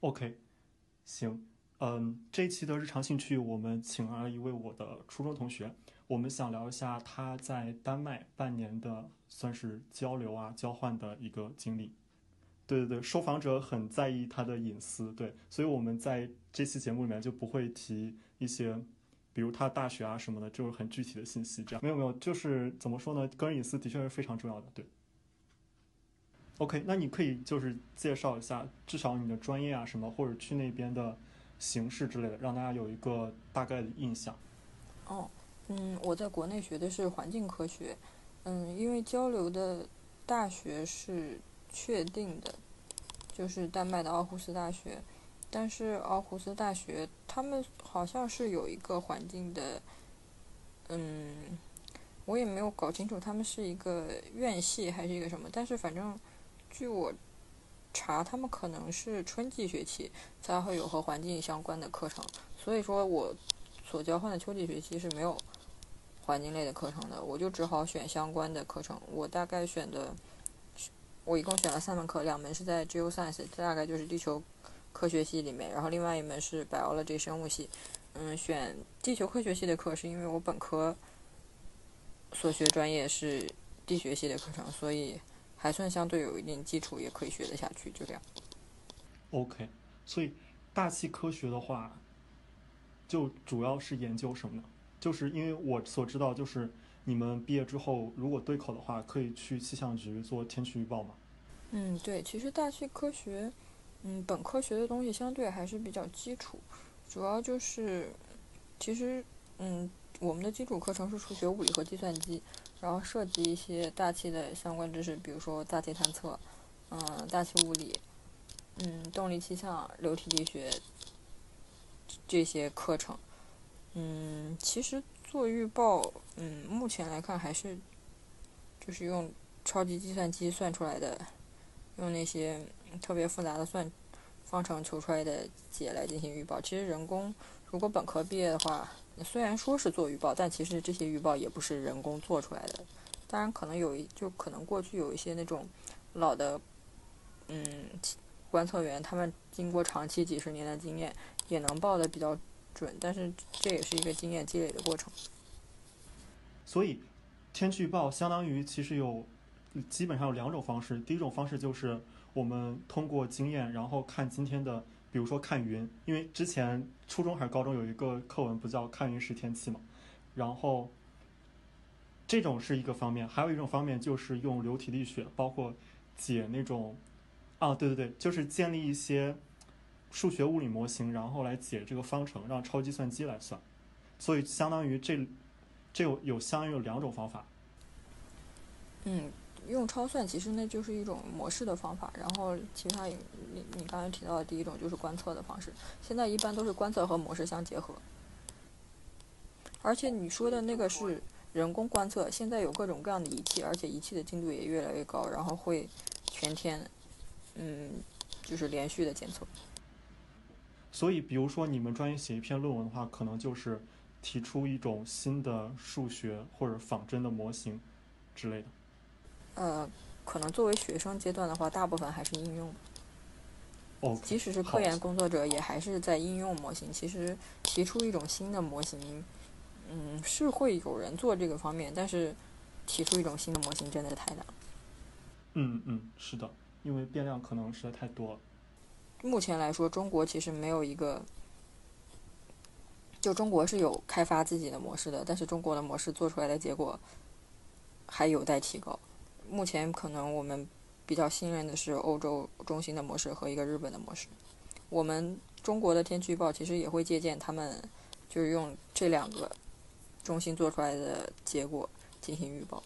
OK，行，嗯，这一期的日常兴趣我们请来了一位我的初中同学，我们想聊一下他在丹麦半年的算是交流啊交换的一个经历。对对对，受访者很在意他的隐私，对，所以我们在这期节目里面就不会提一些，比如他大学啊什么的，就是很具体的信息。这样没有没有，就是怎么说呢？个人隐私的确是非常重要的，对。OK，那你可以就是介绍一下，至少你的专业啊什么，或者去那边的形式之类的，让大家有一个大概的印象。哦，嗯，我在国内学的是环境科学，嗯，因为交流的大学是确定的，就是丹麦的奥胡斯大学，但是奥胡斯大学他们好像是有一个环境的，嗯，我也没有搞清楚他们是一个院系还是一个什么，但是反正。据我查，他们可能是春季学期才会有和环境相关的课程，所以说我所交换的秋季学期是没有环境类的课程的，我就只好选相关的课程。我大概选的，我一共选了三门课，两门是在 Geoscience，这大概就是地球科学系里面，然后另外一门是 Biology 生物系。嗯，选地球科学系的课是因为我本科所学专业是地学系的课程，所以。还算相对有一定基础，也可以学得下去，就这样。OK，所以大气科学的话，就主要是研究什么呢？就是因为我所知道，就是你们毕业之后，如果对口的话，可以去气象局做天气预报嘛。嗯，对，其实大气科学，嗯，本科学的东西相对还是比较基础，主要就是，其实，嗯，我们的基础课程是数学、物理和计算机。然后涉及一些大气的相关知识，比如说大气探测，嗯，大气物理，嗯，动力气象、流体力学这些课程。嗯，其实做预报，嗯，目前来看还是就是用超级计算机算出来的，用那些特别复杂的算方程求出来的解来进行预报。其实人工如果本科毕业的话。虽然说是做预报，但其实这些预报也不是人工做出来的。当然，可能有一就可能过去有一些那种老的嗯观测员，他们经过长期几十年的经验，也能报的比较准。但是这也是一个经验积累的过程。所以，天气预报相当于其实有基本上有两种方式。第一种方式就是我们通过经验，然后看今天的。比如说看云，因为之前初中还是高中有一个课文不叫“看云识天气”嘛，然后这种是一个方面，还有一种方面就是用流体力学，包括解那种啊，对对对，就是建立一些数学物理模型，然后来解这个方程，让超计算机来算，所以相当于这这有有相当于有两种方法。嗯。用超算其实那就是一种模式的方法，然后其他你你刚才提到的第一种就是观测的方式，现在一般都是观测和模式相结合。而且你说的那个是人工观测，现在有各种各样的仪器，而且仪器的精度也越来越高，然后会全天，嗯，就是连续的监测。所以，比如说你们专业写一篇论文的话，可能就是提出一种新的数学或者仿真的模型之类的。呃，可能作为学生阶段的话，大部分还是应用。哦。即使是科研工作者，也还是在应用模型。其实提出一种新的模型，嗯，是会有人做这个方面，但是提出一种新的模型真的是太难。嗯嗯，是的，因为变量可能实在太多了。目前来说，中国其实没有一个，就中国是有开发自己的模式的，但是中国的模式做出来的结果还有待提高。目前可能我们比较信任的是欧洲中心的模式和一个日本的模式。我们中国的天气预报其实也会借鉴他们，就是用这两个中心做出来的结果进行预报。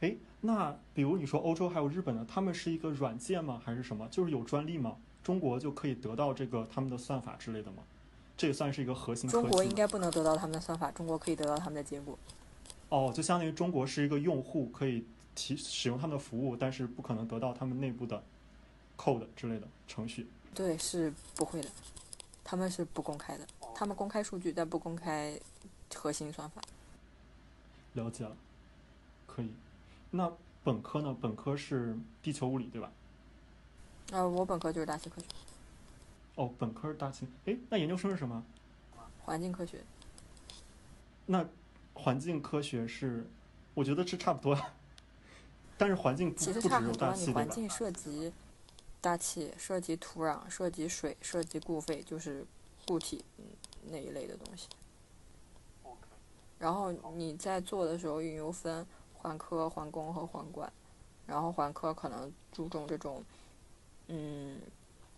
哎，那比如你说欧洲还有日本的，他们是一个软件吗？还是什么？就是有专利吗？中国就可以得到这个他们的算法之类的吗？这也算是一个核心。中国应该不能得到他们的算法，中国可以得到他们的结果。哦，就相当于中国是一个用户可以。提使用他们的服务，但是不可能得到他们内部的 code 之类的程序。对，是不会的，他们是不公开的，他们公开数据，但不公开核心算法。了解了，可以。那本科呢？本科是地球物理，对吧？呃，我本科就是大气科学。哦，本科是大气，哎，那研究生是什么？环境科学。那环境科学是，我觉得是差不多，但是环境不其实不只有差很多？你环境涉及大气，涉及土壤，涉及水，涉及固废，就是固体嗯那一类的东西。然后你在做的时候，运油分环科、环工和环管。然后环科可能注重这种，嗯，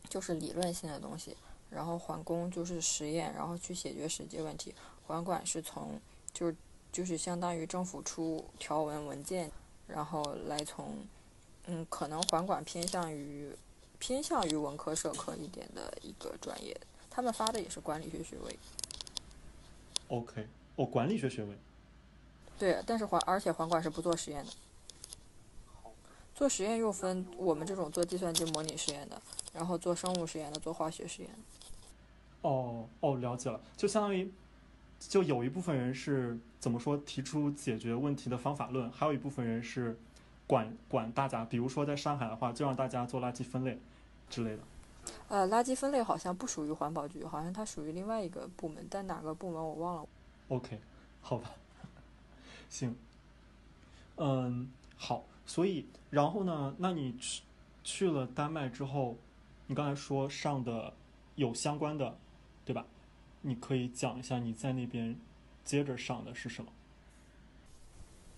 就是理论性的东西。然后环工就是实验，然后去解决实际问题。环管是从就是就是相当于政府出条文文件，然后来从嗯，可能环管偏向于偏向于文科社科一点的一个专业，他们发的也是管理学学位。OK，哦，管理学学位。对，但是环而且环管是不做实验的。做实验又分我们这种做计算机模拟实验的，然后做生物实验的，做化学实验的。哦哦，了解了，就相当于，就有一部分人是怎么说提出解决问题的方法论，还有一部分人是管管大家，比如说在上海的话，就让大家做垃圾分类之类的。呃，垃圾分类好像不属于环保局，好像它属于另外一个部门，但哪个部门我忘了。OK，好吧，行，嗯，好，所以然后呢，那你去去了丹麦之后，你刚才说上的有相关的，对吧？你可以讲一下你在那边接着上的是什么？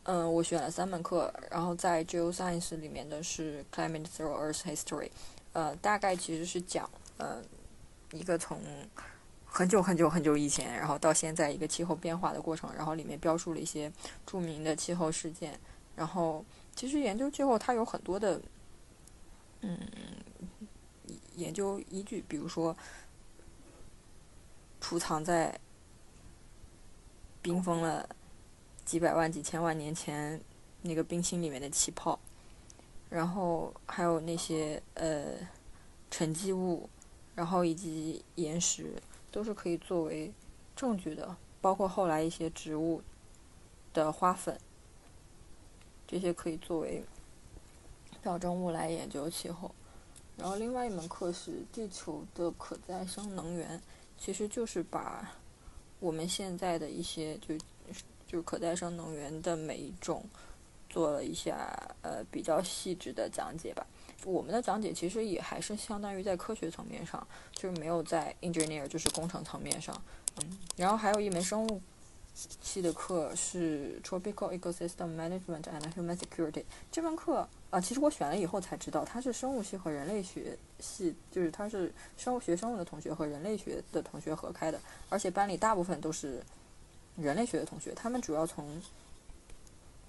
嗯，我选了三门课，然后在 Geoscience 里面的是 Climate Through Earth History，呃，大概其实是讲呃一个从很久很久很久以前，然后到现在一个气候变化的过程，然后里面标述了一些著名的气候事件，然后其实研究气候它有很多的嗯研究依据，比如说储藏在冰封了。几百万、几千万年前那个冰芯里面的气泡，然后还有那些呃沉积物，然后以及岩石，都是可以作为证据的。包括后来一些植物的花粉，这些可以作为表征物来研究气候。然后另外一门课是地球的可再生能源，其实就是把我们现在的一些就。就可再生能源的每一种，做了一下呃比较细致的讲解吧。我们的讲解其实也还是相当于在科学层面上，就是没有在 engineer 就是工程层面上。嗯，然后还有一门生物系的课是 Tropical Ecosystem Management and Human Security 这门课啊，其实我选了以后才知道，它是生物系和人类学系，就是它是生物学生物的同学和人类学的同学合开的，而且班里大部分都是。人类学的同学，他们主要从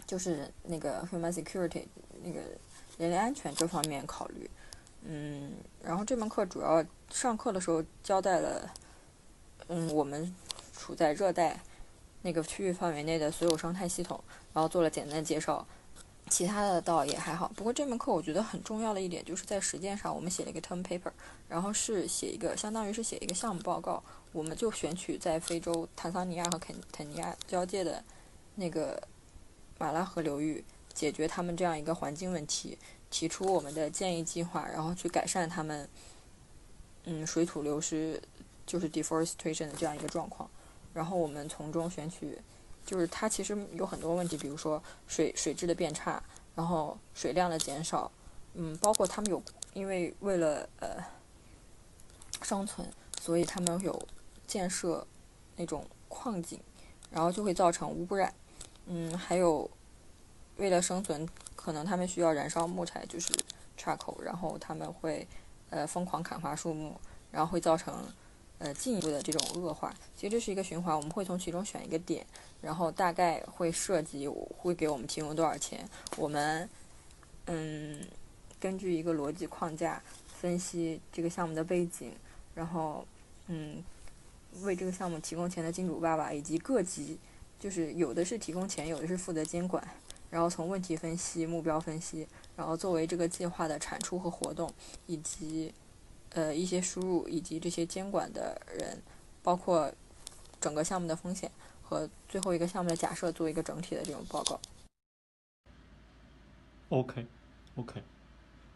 就是那个 human security 那个人类安全这方面考虑，嗯，然后这门课主要上课的时候交代了，嗯，我们处在热带那个区域范围内的所有生态系统，然后做了简单的介绍，其他的倒也还好。不过这门课我觉得很重要的一点就是在实践上，我们写了一个 term paper，然后是写一个相当于是写一个项目报告。我们就选取在非洲坦桑尼亚和肯肯尼亚交界的那个马拉河流域，解决他们这样一个环境问题，提出我们的建议计划，然后去改善他们嗯水土流失，就是 deforestation 的这样一个状况。然后我们从中选取，就是它其实有很多问题，比如说水水质的变差，然后水量的减少，嗯，包括他们有因为为了呃生存，所以他们有。建设那种矿井，然后就会造成污染。嗯，还有为了生存，可能他们需要燃烧木材，就是 charcoal，然后他们会呃疯狂砍伐树木，然后会造成呃进一步的这种恶化。其实这是一个循环，我们会从其中选一个点，然后大概会涉及会给我们提供多少钱，我们嗯根据一个逻辑框架分析这个项目的背景，然后嗯。为这个项目提供钱的金主爸爸以及各级，就是有的是提供钱，有的是负责监管，然后从问题分析、目标分析，然后作为这个计划的产出和活动，以及呃一些输入以及这些监管的人，包括整个项目的风险和最后一个项目的假设，做一个整体的这种报告。OK，OK，、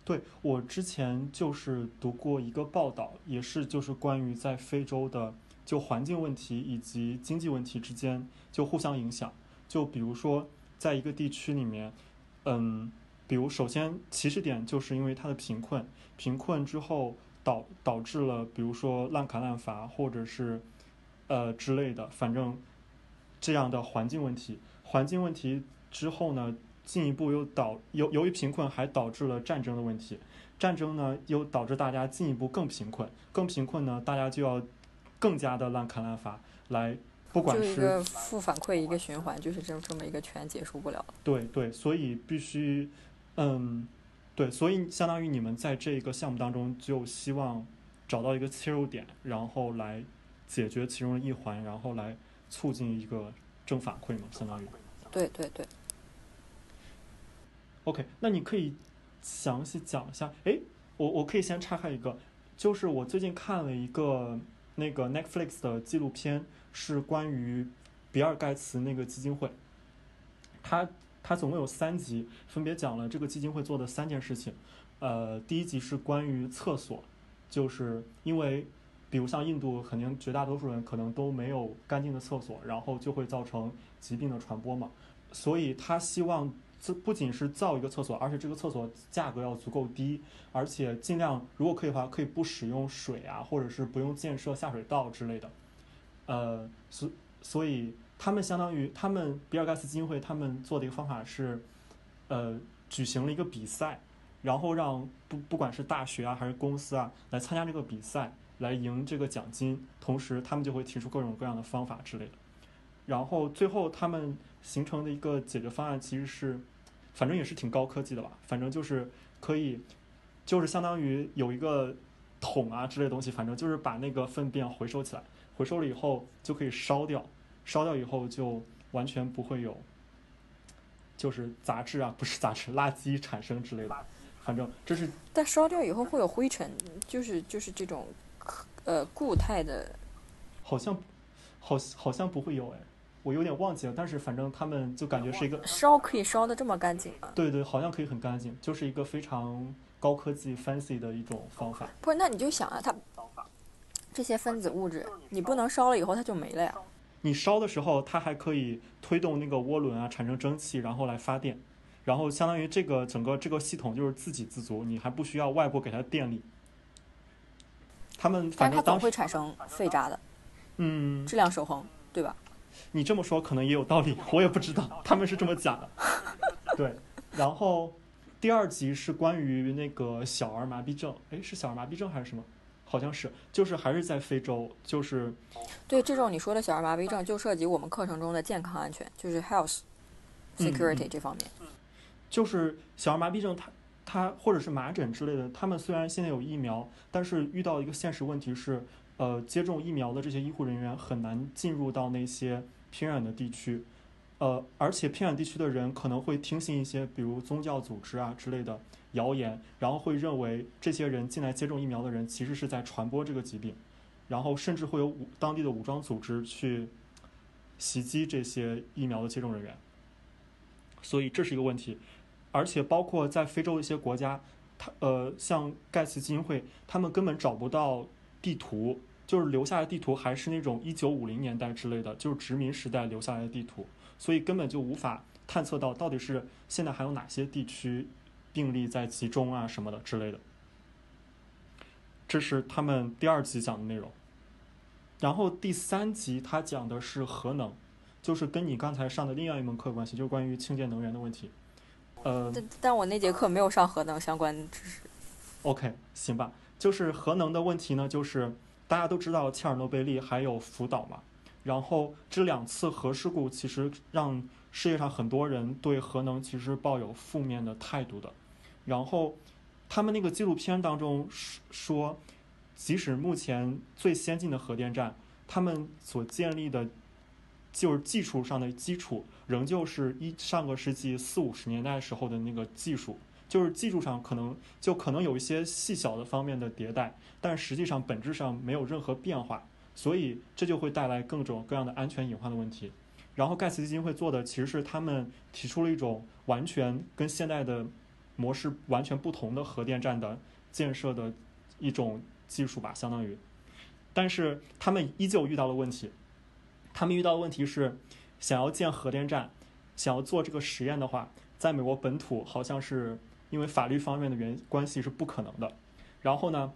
对我之前就是读过一个报道，也是就是关于在非洲的就环境问题以及经济问题之间就互相影响。就比如说在一个地区里面，嗯，比如首先起始点就是因为它的贫困，贫困之后导导致了比如说滥砍滥伐或者是呃之类的，反正这样的环境问题。环境问题之后呢？进一步又导由由于贫困还导致了战争的问题，战争呢又导致大家进一步更贫困，更贫困呢大家就要更加的滥砍滥伐来，不管是一个负反馈一个循环，就是这这么一个圈结束不了。对对，所以必须，嗯，对，所以相当于你们在这个项目当中就希望找到一个切入点，然后来解决其中的一环，然后来促进一个正反馈嘛，相当于。对对对。OK，那你可以详细讲一下。哎，我我可以先岔开一个，就是我最近看了一个那个 Netflix 的纪录片，是关于比尔盖茨那个基金会。他他总共有三集，分别讲了这个基金会做的三件事情。呃，第一集是关于厕所，就是因为比如像印度，肯定绝大多数人可能都没有干净的厕所，然后就会造成疾病的传播嘛。所以他希望。这不仅是造一个厕所，而且这个厕所价格要足够低，而且尽量如果可以的话，可以不使用水啊，或者是不用建设下水道之类的。呃，所所以他们相当于他们比尔盖茨基金会他们做的一个方法是，呃，举行了一个比赛，然后让不不管是大学啊还是公司啊来参加这个比赛，来赢这个奖金，同时他们就会提出各种各样的方法之类的，然后最后他们。形成的一个解决方案其实是，反正也是挺高科技的吧。反正就是可以，就是相当于有一个桶啊之类的东西，反正就是把那个粪便回收起来，回收了以后就可以烧掉，烧掉以后就完全不会有，就是杂质啊，不是杂质，垃圾产生之类的。反正这是。但烧掉以后会有灰尘，就是就是这种，呃，固态的。好像，好好像不会有哎。我有点忘记了，但是反正他们就感觉是一个烧可以烧的这么干净吗？对对，好像可以很干净，就是一个非常高科技、fancy 的一种方法。不是，那你就想啊，它这些分子物质，你不能烧了以后它就没了呀？你烧的时候，它还可以推动那个涡轮啊，产生蒸汽，然后来发电，然后相当于这个整个这个系统就是自给自足，你还不需要外部给它电力。他们反正它总会产生废渣的，嗯，质量守恒，对吧？你这么说可能也有道理，我也不知道，他们是这么讲的。对，然后第二集是关于那个小儿麻痹症，哎，是小儿麻痹症还是什么？好像是，就是还是在非洲，就是对这种你说的小儿麻痹症，就涉及我们课程中的健康安全，就是 health security 这方面。就是小儿麻痹症，它它或者是麻疹之类的，他们虽然现在有疫苗，但是遇到一个现实问题是。呃，接种疫苗的这些医护人员很难进入到那些偏远的地区，呃，而且偏远地区的人可能会听信一些比如宗教组织啊之类的谣言，然后会认为这些人进来接种疫苗的人其实是在传播这个疾病，然后甚至会有武当地的武装组织去袭击这些疫苗的接种人员，所以这是一个问题，而且包括在非洲的一些国家，他呃，像盖茨基金会，他们根本找不到地图。就是留下的地图还是那种一九五零年代之类的，就是殖民时代留下来的地图，所以根本就无法探测到到底是现在还有哪些地区病例在集中啊什么的之类的。这是他们第二集讲的内容，然后第三集他讲的是核能，就是跟你刚才上的另外一门课关系，就是关于清洁能源的问题。呃，但但我那节课没有上核能相关知识。OK，行吧，就是核能的问题呢，就是。大家都知道切尔诺贝利还有福岛嘛，然后这两次核事故其实让世界上很多人对核能其实抱有负面的态度的。然后他们那个纪录片当中说，即使目前最先进的核电站，他们所建立的，就是技术上的基础，仍旧是一上个世纪四五十年代时候的那个技术。就是技术上可能就可能有一些细小的方面的迭代，但实际上本质上没有任何变化，所以这就会带来各种各样的安全隐患的问题。然后盖茨基金会做的其实是他们提出了一种完全跟现代的模式完全不同的核电站的建设的一种技术吧，相当于。但是他们依旧遇到了问题，他们遇到的问题是，想要建核电站，想要做这个实验的话，在美国本土好像是因为法律方面的原关系是不可能的。然后呢，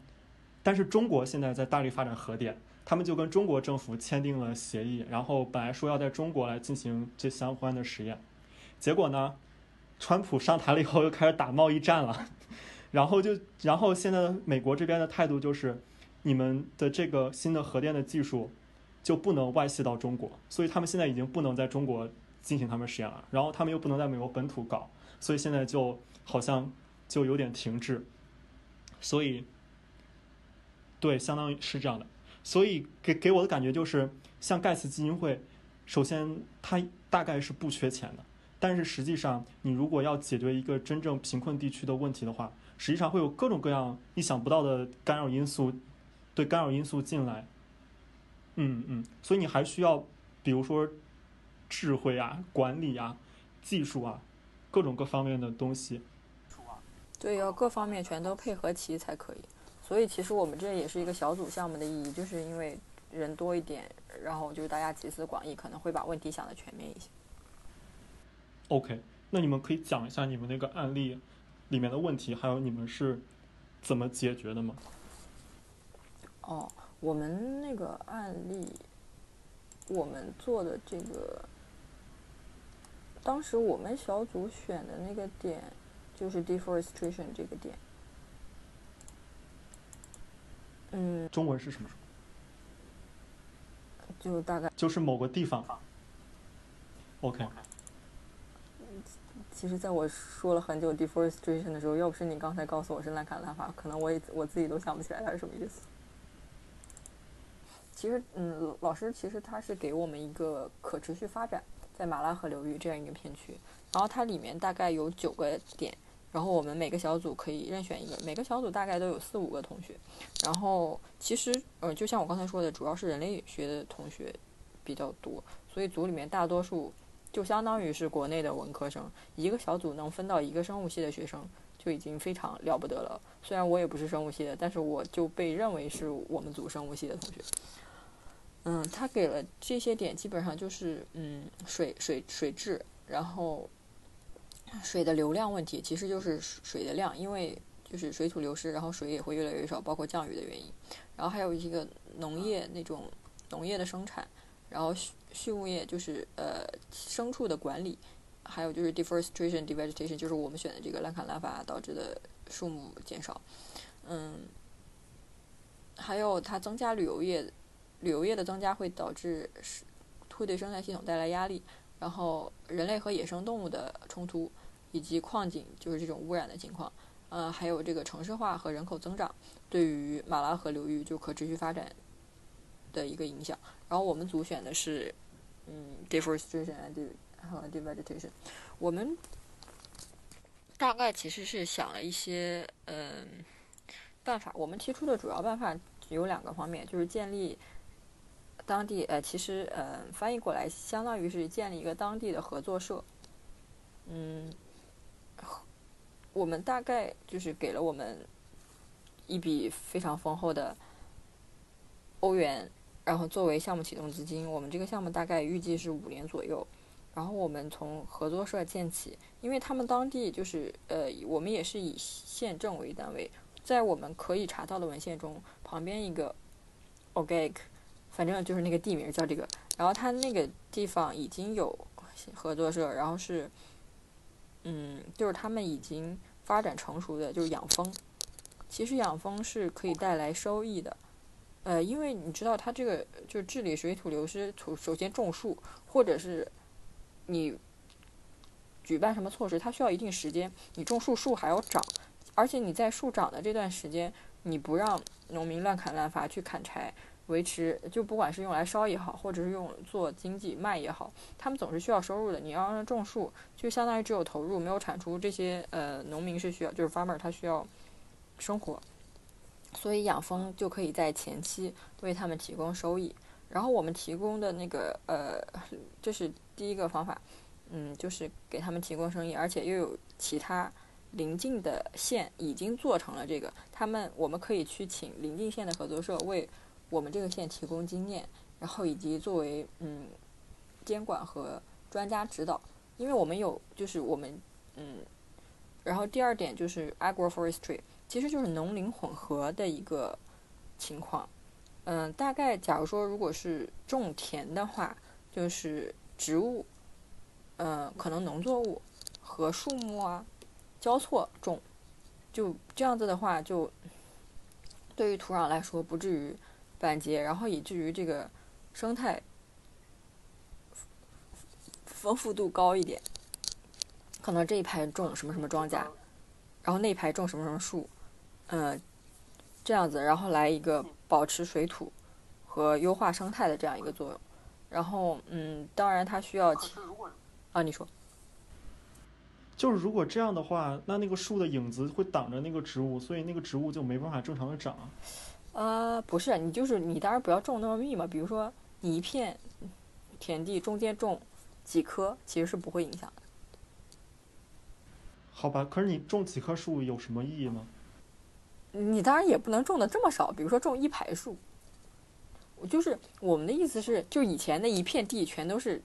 但是中国现在在大力发展核电，他们就跟中国政府签订了协议，然后本来说要在中国来进行这相关的实验，结果呢，川普上台了以后又开始打贸易战了，然后就然后现在美国这边的态度就是。你们的这个新的核电的技术就不能外泄到中国，所以他们现在已经不能在中国进行他们实验了。然后他们又不能在美国本土搞，所以现在就好像就有点停滞。所以，对，相当于是这样的。所以给给我的感觉就是，像盖茨基金会，首先它大概是不缺钱的，但是实际上你如果要解决一个真正贫困地区的问题的话，实际上会有各种各样意想不到的干扰因素。对干扰因素进来，嗯嗯，所以你还需要，比如说智慧啊、管理啊、技术啊，各种各方面的东西。对，要各方面全都配合齐才可以。所以其实我们这也是一个小组项目的意义，就是因为人多一点，然后就是大家集思广益，可能会把问题想的全面一些。OK，那你们可以讲一下你们那个案例里面的问题，还有你们是怎么解决的吗？哦，我们那个案例，我们做的这个，当时我们小组选的那个点就是 deforestation 这个点。嗯。中文是什么？就大概。就是某个地方。OK。其实，在我说了很久 deforestation 的时候，要不是你刚才告诉我是兰卡兰法，可能我也我自己都想不起来它是什么意思。其实，嗯，老师其实他是给我们一个可持续发展在马拉河流域这样一个片区，然后它里面大概有九个点，然后我们每个小组可以任选一个，每个小组大概都有四五个同学，然后其实，呃，就像我刚才说的，主要是人类学的同学比较多，所以组里面大多数就相当于是国内的文科生，一个小组能分到一个生物系的学生就已经非常了不得了。虽然我也不是生物系的，但是我就被认为是我们组生物系的同学。嗯，他给了这些点，基本上就是嗯，水水水质，然后水的流量问题，其实就是水的量，因为就是水土流失，然后水也会越来越少，包括降雨的原因。然后还有一个农业那种农业的生产，然后畜畜牧业就是呃牲畜的管理，还有就是 deforestation devegetation，就是我们选的这个兰卡兰法导致的树木减少。嗯，还有它增加旅游业。旅游业的增加会导致会对生态系统带来压力，然后人类和野生动物的冲突，以及矿井就是这种污染的情况，呃，还有这个城市化和人口增长对于马拉河流域就可持续发展的一个影响。然后我们组选的是嗯，deforestation and 和 devegetation。我们大概其实是想了一些嗯办法，我们提出的主要办法有两个方面，就是建立。当地呃，其实呃，翻译过来相当于是建立一个当地的合作社。嗯，我们大概就是给了我们一笔非常丰厚的欧元，然后作为项目启动资金。我们这个项目大概预计是五年左右。然后我们从合作社建起，因为他们当地就是呃，我们也是以县政为单位，在我们可以查到的文献中，旁边一个 Ogek。反正就是那个地名叫这个，然后它那个地方已经有合作社，然后是，嗯，就是他们已经发展成熟的，就是养蜂。其实养蜂是可以带来收益的，呃，因为你知道它这个就是治理水土流失，首首先种树，或者是你举办什么措施，它需要一定时间。你种树，树还要长，而且你在树长的这段时间，你不让农民乱砍滥伐去砍柴。维持就不管是用来烧也好，或者是用做经济卖也好，他们总是需要收入的。你要让种树，就相当于只有投入没有产出。这些呃农民是需要，就是 farmer 他需要生活，所以养蜂就可以在前期为他们提供收益。然后我们提供的那个呃，这是第一个方法，嗯，就是给他们提供生意，而且又有其他邻近的县已经做成了这个，他们我们可以去请邻近县的合作社为我们这个县提供经验，然后以及作为嗯监管和专家指导，因为我们有就是我们嗯，然后第二点就是 agroforestry，其实就是农林混合的一个情况。嗯，大概假如说如果是种田的话，就是植物，嗯，可能农作物和树木啊交错种，就这样子的话，就对于土壤来说不至于板结，然后以至于这个生态丰富度高一点。可能这一排种什么什么庄稼，然后那一排种什么什么树，嗯，这样子，然后来一个。保持水土和优化生态的这样一个作用，然后嗯，当然它需要啊，你说，就是如果这样的话，那那个树的影子会挡着那个植物，所以那个植物就没办法正常的长。啊，不是，你就是你当然不要种那么密嘛，比如说你一片田地中间种几棵，其实是不会影响的。好吧，可是你种几棵树有什么意义吗？你当然也不能种的这么少，比如说种一排树。就是我们的意思是，就以前那一片地全都是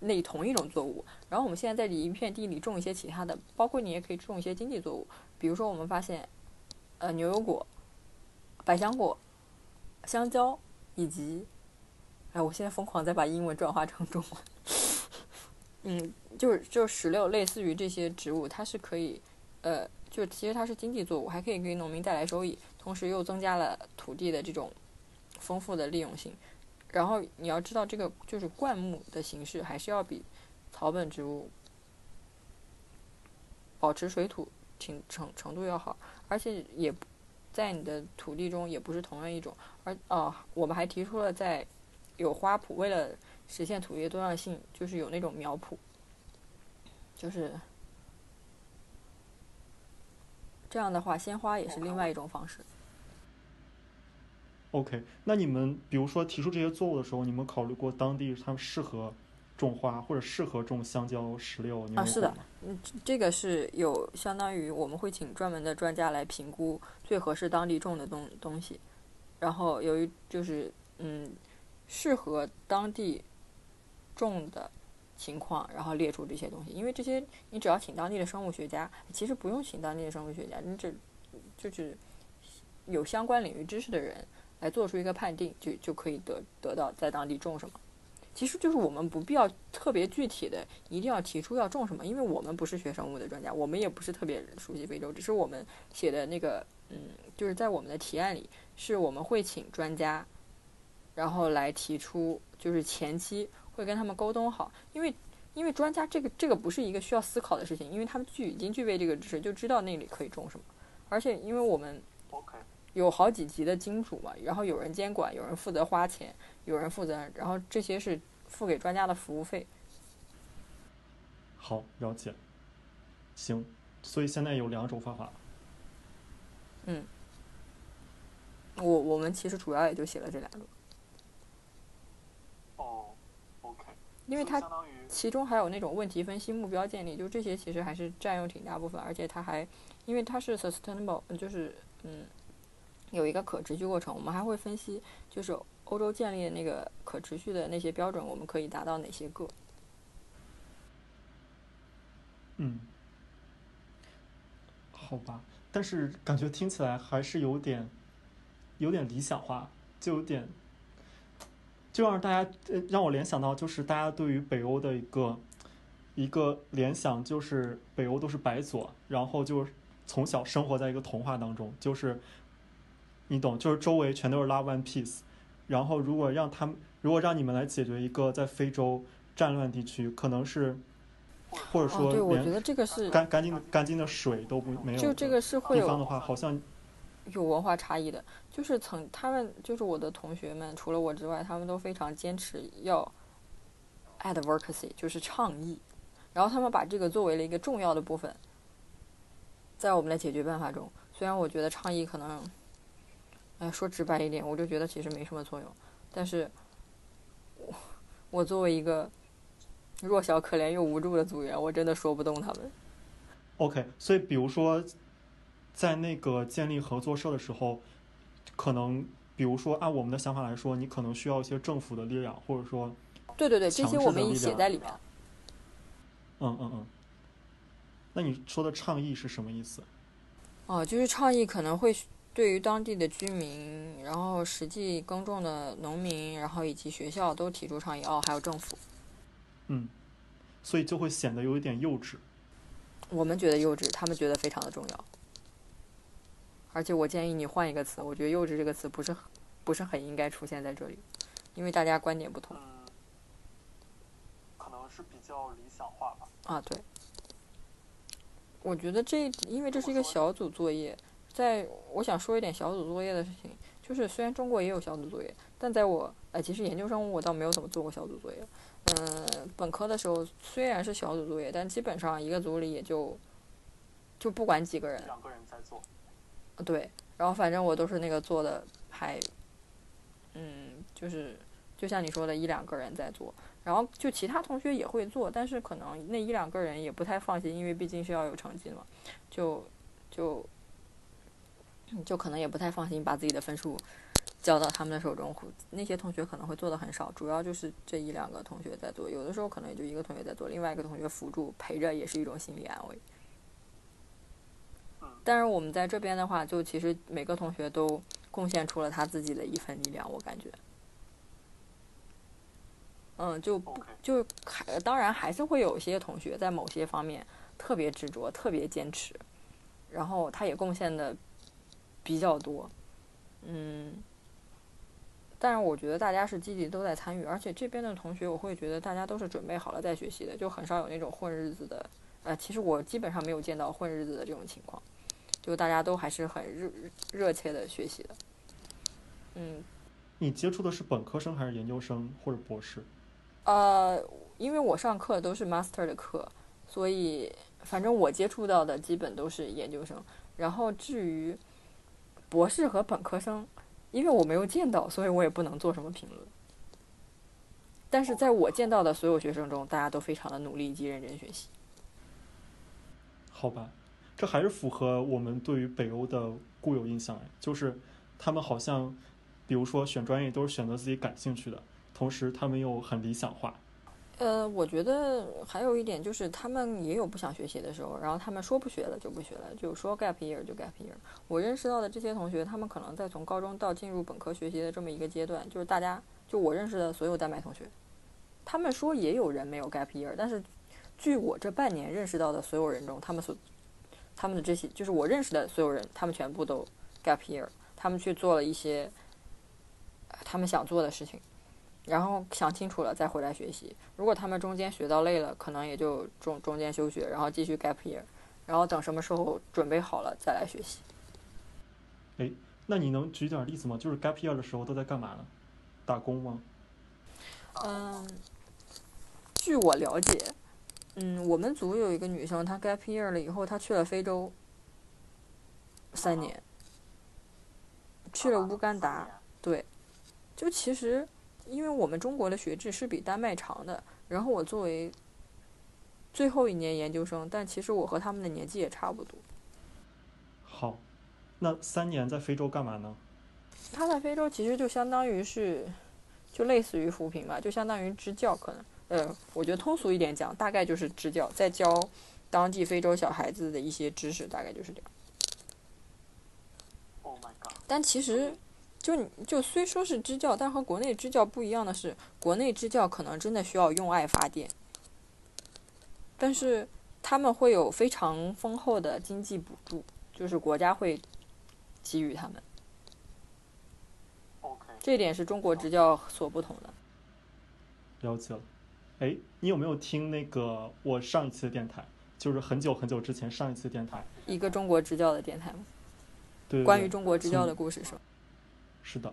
那同一种作物，然后我们现在在一片地里种一些其他的，包括你也可以种一些经济作物，比如说我们发现，呃，牛油果、百香果、香蕉，以及，哎，我现在疯狂在把英文转化成中文。嗯，就是就是石榴，类似于这些植物，它是可以，呃。就其实它是经济作物，还可以给农民带来收益，同时又增加了土地的这种丰富的利用性。然后你要知道，这个就是灌木的形式，还是要比草本植物保持水土挺程程度要好，而且也在你的土地中也不是同样一种。而哦，我们还提出了在有花圃，为了实现土地多样性，就是有那种苗圃，就是。这样的话，鲜花也是另外一种方式。OK，那你们比如说提出这些作物的时候，你们考虑过当地他们适合种花或者适合种香蕉、石榴、牛啊，是的，嗯，这个是有相当于我们会请专门的专家来评估最合适当地种的东东西，然后由于就是嗯适合当地种的。情况，然后列出这些东西，因为这些你只要请当地的生物学家，其实不用请当地的生物学家，你只就是有相关领域知识的人来做出一个判定，就就可以得得到在当地种什么。其实就是我们不必要特别具体的一定要提出要种什么，因为我们不是学生物的专家，我们也不是特别熟悉非洲，只是我们写的那个嗯，就是在我们的提案里，是我们会请专家，然后来提出，就是前期。会跟他们沟通好，因为因为专家这个这个不是一个需要思考的事情，因为他们具已经具备这个知识，就知道那里可以种什么。而且因为我们有好几级的金主嘛，然后有人监管，有人负责花钱，有人负责，然后这些是付给专家的服务费。好，了解。行，所以现在有两种方法。嗯，我我们其实主要也就写了这两种。哦，OK。因为它其中还有那种问题分析、目标建立，就这些其实还是占用挺大部分，而且它还，因为它是 sustainable，就是嗯，有一个可持续过程。我们还会分析，就是欧洲建立的那个可持续的那些标准，我们可以达到哪些个？嗯，好吧，但是感觉听起来还是有点，有点理想化，就有点。就让大家呃让我联想到，就是大家对于北欧的一个一个联想，就是北欧都是白左，然后就从小生活在一个童话当中，就是你懂，就是周围全都是 love and peace。然后如果让他们，如果让你们来解决一个在非洲战乱地区，可能是或者说对，我觉得这个是干干净的干净的水都不没有，就这个是会地方的话，好像。有文化差异的，就是曾他们就是我的同学们，除了我之外，他们都非常坚持要 advocacy，就是倡议，然后他们把这个作为了一个重要的部分，在我们的解决办法中。虽然我觉得倡议可能，哎，说直白一点，我就觉得其实没什么作用，但是，我我作为一个弱小、可怜又无助的组员，我真的说不动他们。OK，所以比如说，在那个建立合作社的时候，可能比如说按我们的想法来说，你可能需要一些政府的力量，或者说，对对对，这些我们已的力量写在里面。嗯嗯嗯。那你说的倡议是什么意思？哦，就是倡议可能会对于当地的居民，然后实际耕种的农民，然后以及学校都提出倡议。哦，还有政府，嗯，所以就会显得有一点幼稚。我们觉得幼稚，他们觉得非常的重要。而且我建议你换一个词，我觉得“幼稚”这个词不是很不是很应该出现在这里，因为大家观点不同嗯，可能是比较理想化吧。啊。对，我觉得这因为这是一个小组作业，在我想说一点小组作业的事情，就是虽然中国也有小组作业，但在我呃其实研究生我倒没有怎么做过小组作业。嗯，本科的时候虽然是小组作业，但基本上一个组里也就就不管几个人，两个人在做。对，然后反正我都是那个做的还，嗯，就是就像你说的，一两个人在做，然后就其他同学也会做，但是可能那一两个人也不太放心，因为毕竟是要有成绩嘛，就就就可能也不太放心把自己的分数交到他们的手中，那些同学可能会做的很少，主要就是这一两个同学在做，有的时候可能也就一个同学在做，另外一个同学辅助陪着也是一种心理安慰。但是我们在这边的话，就其实每个同学都贡献出了他自己的一份力量，我感觉。嗯，就不就还当然还是会有一些同学在某些方面特别执着、特别坚持，然后他也贡献的比较多，嗯。但是我觉得大家是积极都在参与，而且这边的同学我会觉得大家都是准备好了再学习的，就很少有那种混日子的。呃，其实我基本上没有见到混日子的这种情况。就大家都还是很热热切的学习的，嗯。你接触的是本科生还是研究生或者博士？呃，因为我上课都是 master 的课，所以反正我接触到的基本都是研究生。然后至于博士和本科生，因为我没有见到，所以我也不能做什么评论。但是在我见到的所有学生中，大家都非常的努力以及认真学习。好吧。这还是符合我们对于北欧的固有印象哎，就是他们好像，比如说选专业都是选择自己感兴趣的，同时他们又很理想化。呃，我觉得还有一点就是他们也有不想学习的时候，然后他们说不学了就不学了，就说 gap year 就 gap year。我认识到的这些同学，他们可能在从高中到进入本科学习的这么一个阶段，就是大家就我认识的所有丹麦同学，他们说也有人没有 gap year，但是据我这半年认识到的所有人中，他们所他们的这些就是我认识的所有人，他们全部都 gap year，他们去做了一些他们想做的事情，然后想清楚了再回来学习。如果他们中间学到累了，可能也就中中间休学，然后继续 gap year，然后等什么时候准备好了再来学习。哎，那你能举点例子吗？就是 gap year 的时候都在干嘛呢？打工吗？嗯，据我了解。嗯，我们组有一个女生，她 gap year 了以后，她去了非洲三年，去了乌干达。对，就其实，因为我们中国的学制是比丹麦长的，然后我作为最后一年研究生，但其实我和他们的年纪也差不多。好，那三年在非洲干嘛呢？他在非洲其实就相当于是，就类似于扶贫吧，就相当于支教可能。呃，我觉得通俗一点讲，大概就是支教，在教当地非洲小孩子的一些知识，大概就是这样。但其实，就就虽说是支教，但和国内支教不一样的是，国内支教可能真的需要用爱发电，但是他们会有非常丰厚的经济补助，就是国家会给予他们。这点是中国支教所不同的。了解了。哎，你有没有听那个我上一期的电台？就是很久很久之前上一次电台，一个中国支教的电台吗？对，关于中国支教的故事是是的，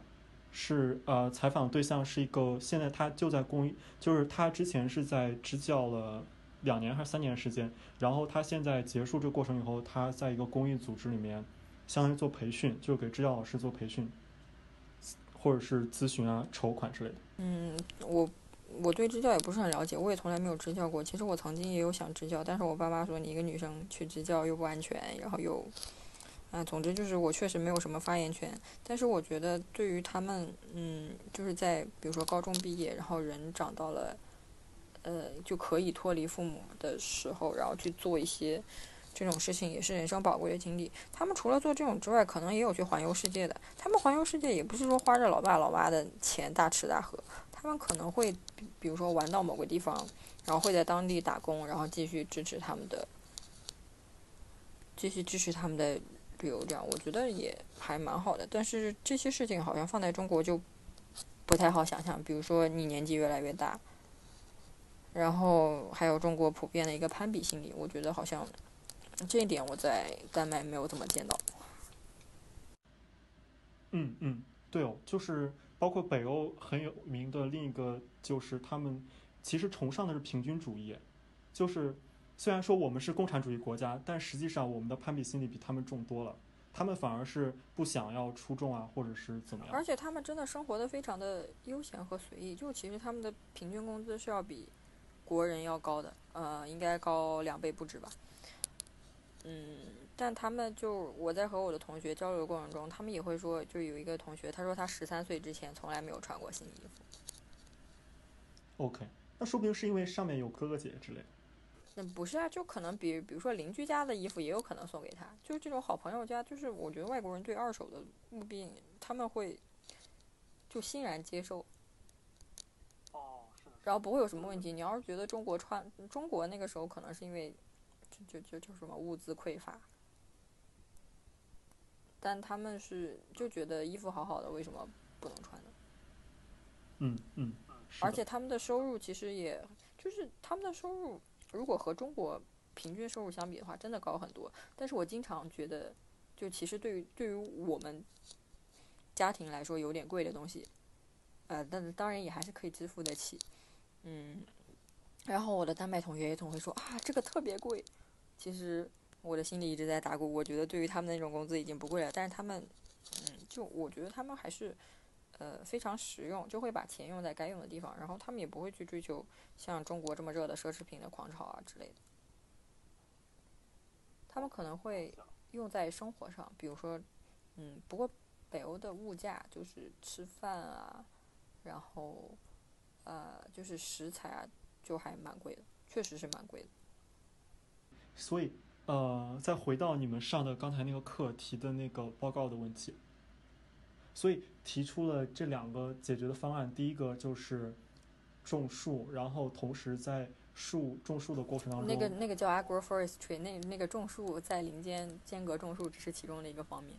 是呃，采访对象是一个，现在他就在公益，就是他之前是在支教了两年还是三年时间，然后他现在结束这个过程以后，他在一个公益组织里面，相当于做培训，就给支教老师做培训，或者是咨询啊、筹款之类的。嗯，我。我对支教也不是很了解，我也从来没有支教过。其实我曾经也有想支教，但是我爸妈说你一个女生去支教又不安全，然后又，啊，总之就是我确实没有什么发言权。但是我觉得对于他们，嗯，就是在比如说高中毕业，然后人长到了，呃，就可以脱离父母的时候，然后去做一些这种事情，也是人生宝贵的经历。他们除了做这种之外，可能也有去环游世界的。他们环游世界也不是说花着老爸老妈的钱大吃大喝。他们可能会，比如说玩到某个地方，然后会在当地打工，然后继续支持他们的，继续支持他们的旅游，这样我觉得也还蛮好的。但是这些事情好像放在中国就不太好想象。比如说你年纪越来越大，然后还有中国普遍的一个攀比心理，我觉得好像这一点我在丹麦没有怎么见到。嗯嗯，对哦，就是。包括北欧很有名的另一个，就是他们其实崇尚的是平均主义，就是虽然说我们是共产主义国家，但实际上我们的攀比心理比他们重多了。他们反而是不想要出众啊，或者是怎么样。而且他们真的生活的非常的悠闲和随意，就其实他们的平均工资是要比国人要高的，呃，应该高两倍不止吧。嗯。但他们就我在和我的同学交流的过程中，他们也会说，就有一个同学，他说他十三岁之前从来没有穿过新衣服。OK，那说不定是因为上面有哥哥姐姐之类的。那不是啊，就可能比比如说邻居家的衣服也有可能送给他，就是这种好朋友家，就是我觉得外国人对二手的物品他们会就欣然接受。哦，是的。然后不会有什么问题。你要是觉得中国穿中国那个时候可能是因为就就就什么物资匮乏。但他们是就觉得衣服好好的，为什么不能穿呢？嗯嗯，而且他们的收入其实也就是他们的收入，如果和中国平均收入相比的话，真的高很多。但是我经常觉得，就其实对于对于我们家庭来说有点贵的东西，呃，但当然也还是可以支付得起。嗯，然后我的丹麦同学也总会说啊，这个特别贵。其实。我的心里一直在打鼓，我觉得对于他们那种工资已经不贵了，但是他们，嗯，就我觉得他们还是，呃，非常实用，就会把钱用在该用的地方，然后他们也不会去追求像中国这么热的奢侈品的狂潮啊之类的。他们可能会用在生活上，比如说，嗯，不过北欧的物价就是吃饭啊，然后，呃，就是食材啊，就还蛮贵的，确实是蛮贵的。所以。呃，再回到你们上的刚才那个课提的那个报告的问题，所以提出了这两个解决的方案。第一个就是种树，然后同时在树种树的过程当中，那个那个叫 agroforestry，那那个种树在林间间隔种树只是其中的一个方面。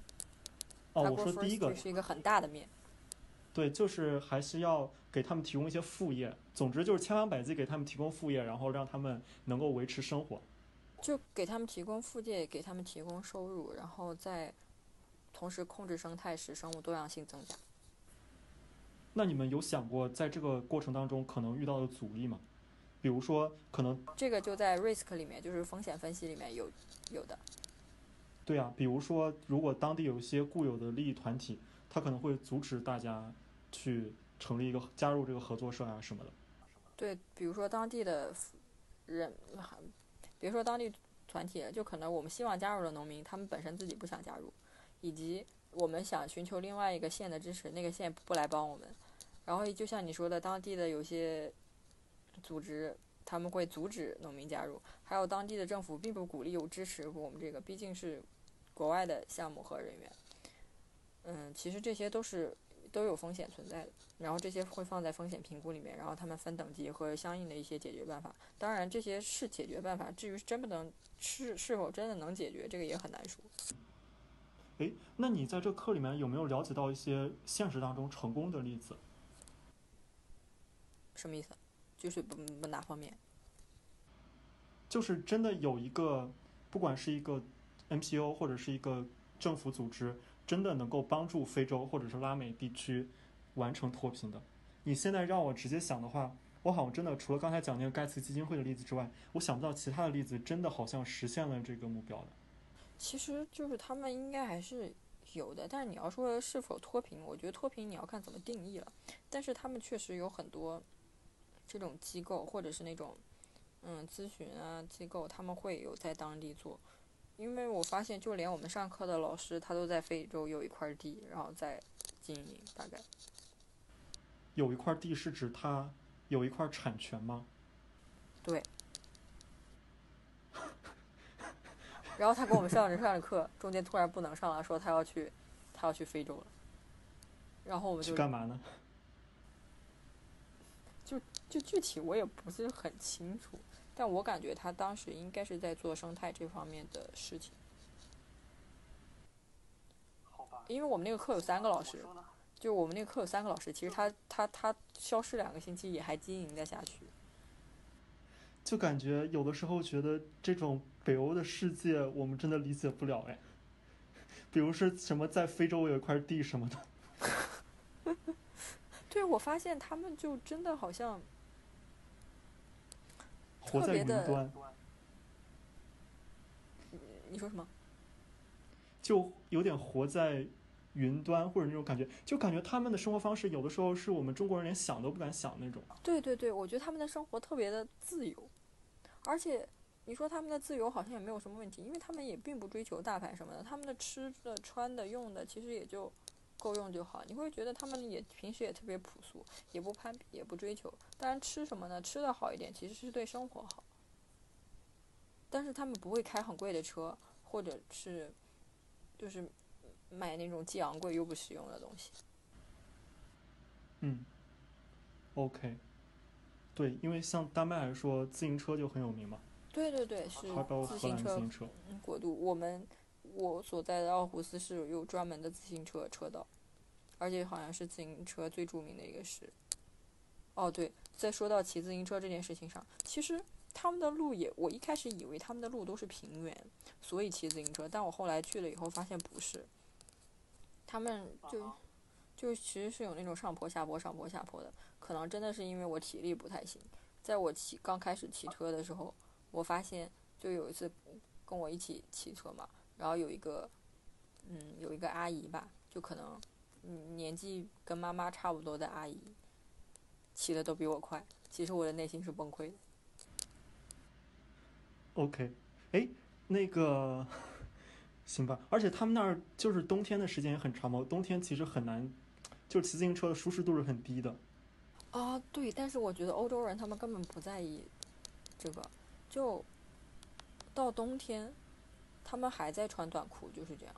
哦，我说第一个是一个很大的面。对，就是还是要给他们提供一些副业。总之就是千方百计给他们提供副业，然后让他们能够维持生活。就给他们提供副业，给他们提供收入，然后在同时控制生态，使生物多样性增加。那你们有想过在这个过程当中可能遇到的阻力吗？比如说，可能这个就在 risk 里面，就是风险分析里面有有的。对啊，比如说，如果当地有一些固有的利益团体，他可能会阻止大家去成立一个加入这个合作社啊什么的。对，比如说当地的人。比如说当地团体，就可能我们希望加入的农民，他们本身自己不想加入，以及我们想寻求另外一个县的支持，那个县不来帮我们。然后就像你说的，当地的有些组织，他们会阻止农民加入，还有当地的政府并不鼓励有支持我们这个，毕竟是国外的项目和人员。嗯，其实这些都是都有风险存在的。然后这些会放在风险评估里面，然后他们分等级和相应的一些解决办法。当然，这些是解决办法，至于真不能是是否真的能解决，这个也很难说。诶，那你在这课里面有没有了解到一些现实当中成功的例子？什么意思？就是不不哪方面？就是真的有一个，不管是一个 NPO 或者是一个政府组织，真的能够帮助非洲或者是拉美地区。完成脱贫的，你现在让我直接想的话，我好像真的除了刚才讲那个盖茨基金会的例子之外，我想不到其他的例子真的好像实现了这个目标的。其实就是他们应该还是有的，但是你要说是否脱贫，我觉得脱贫你要看怎么定义了。但是他们确实有很多，这种机构或者是那种嗯咨询啊机构，他们会有在当地做。因为我发现，就连我们上课的老师，他都在非洲有一块地，然后在经营。大概有一块地是指他有一块产权吗？对。然后他给我们上着上着课，中间突然不能上了，说他要去，他要去非洲了。然后我们就去干嘛呢？就就具体我也不是很清楚。但我感觉他当时应该是在做生态这方面的事情，因为我们那个课有三个老师，就我们那个课有三个老师，其实他他他消失两个星期也还经营的下去。就感觉有的时候觉得这种北欧的世界我们真的理解不了哎，比如说什么在非洲有一块地什么的。对，我发现他们就真的好像。活在云端，你说什么？就有点活在云端，或者那种感觉，就感觉他们的生活方式有的时候是我们中国人连想都不敢想那种。对对对，我觉得他们的生活特别的自由，而且你说他们的自由好像也没有什么问题，因为他们也并不追求大牌什么的，他们的吃的、穿的、用的其实也就够用就好。你会觉得他们也平时也特别朴素，也不攀比，也不追求。当然，吃什么呢？吃的好一点，其实是对生活好。但是他们不会开很贵的车，或者是，就是买那种既昂贵又不实用的东西。嗯，OK，对，因为像丹麦来说，自行车就很有名嘛。对对对，是自行车国度。我们我所在的奥胡斯是有专门的自行车车道，而且好像是自行车最著名的一个市。哦，对，在说到骑自行车这件事情上，其实他们的路也，我一开始以为他们的路都是平原，所以骑自行车。但我后来去了以后发现不是，他们就就其实是有那种上坡下坡、上坡下坡的。可能真的是因为我体力不太行，在我骑刚开始骑车的时候，我发现就有一次跟我一起骑车嘛，然后有一个嗯有一个阿姨吧，就可能年纪跟妈妈差不多的阿姨。骑的都比我快，其实我的内心是崩溃的。OK，哎，那个 行吧，而且他们那儿就是冬天的时间也很长嘛，冬天其实很难，就是骑自行车的舒适度是很低的。啊，对，但是我觉得欧洲人他们根本不在意这个，就到冬天，他们还在穿短裤，就是这样。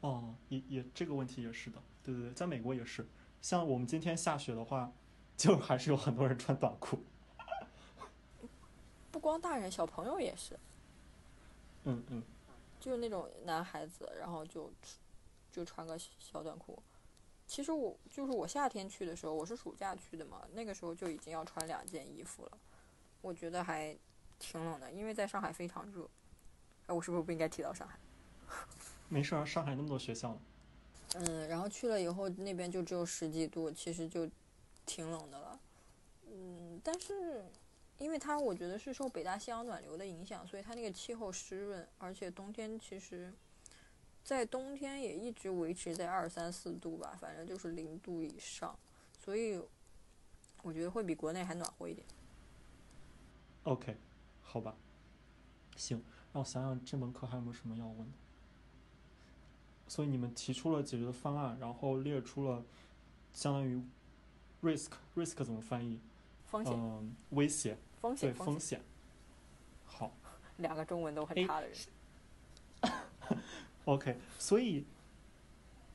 哦，也也这个问题也是的，对对对，在美国也是，像我们今天下雪的话。就还是有很多人穿短裤，不光大人，小朋友也是。嗯嗯。就是那种男孩子，然后就就穿个小短裤。其实我就是我夏天去的时候，我是暑假去的嘛，那个时候就已经要穿两件衣服了。我觉得还挺冷的，因为在上海非常热。哎，我是不是不应该提到上海？没事啊，上海那么多学校。嗯，然后去了以后，那边就只有十几度，其实就。挺冷的了，嗯，但是，因为它我觉得是受北大西洋暖流的影响，所以它那个气候湿润，而且冬天其实，在冬天也一直维持在二三四度吧，反正就是零度以上，所以我觉得会比国内还暖和一点。OK，好吧，行，让我想想这门课还有没有什么要问的。所以你们提出了解决的方案，然后列出了相当于。risk risk 怎么翻译？风险。嗯，威胁。风险。对，风险。好。两个中文都很差的人。OK，所以，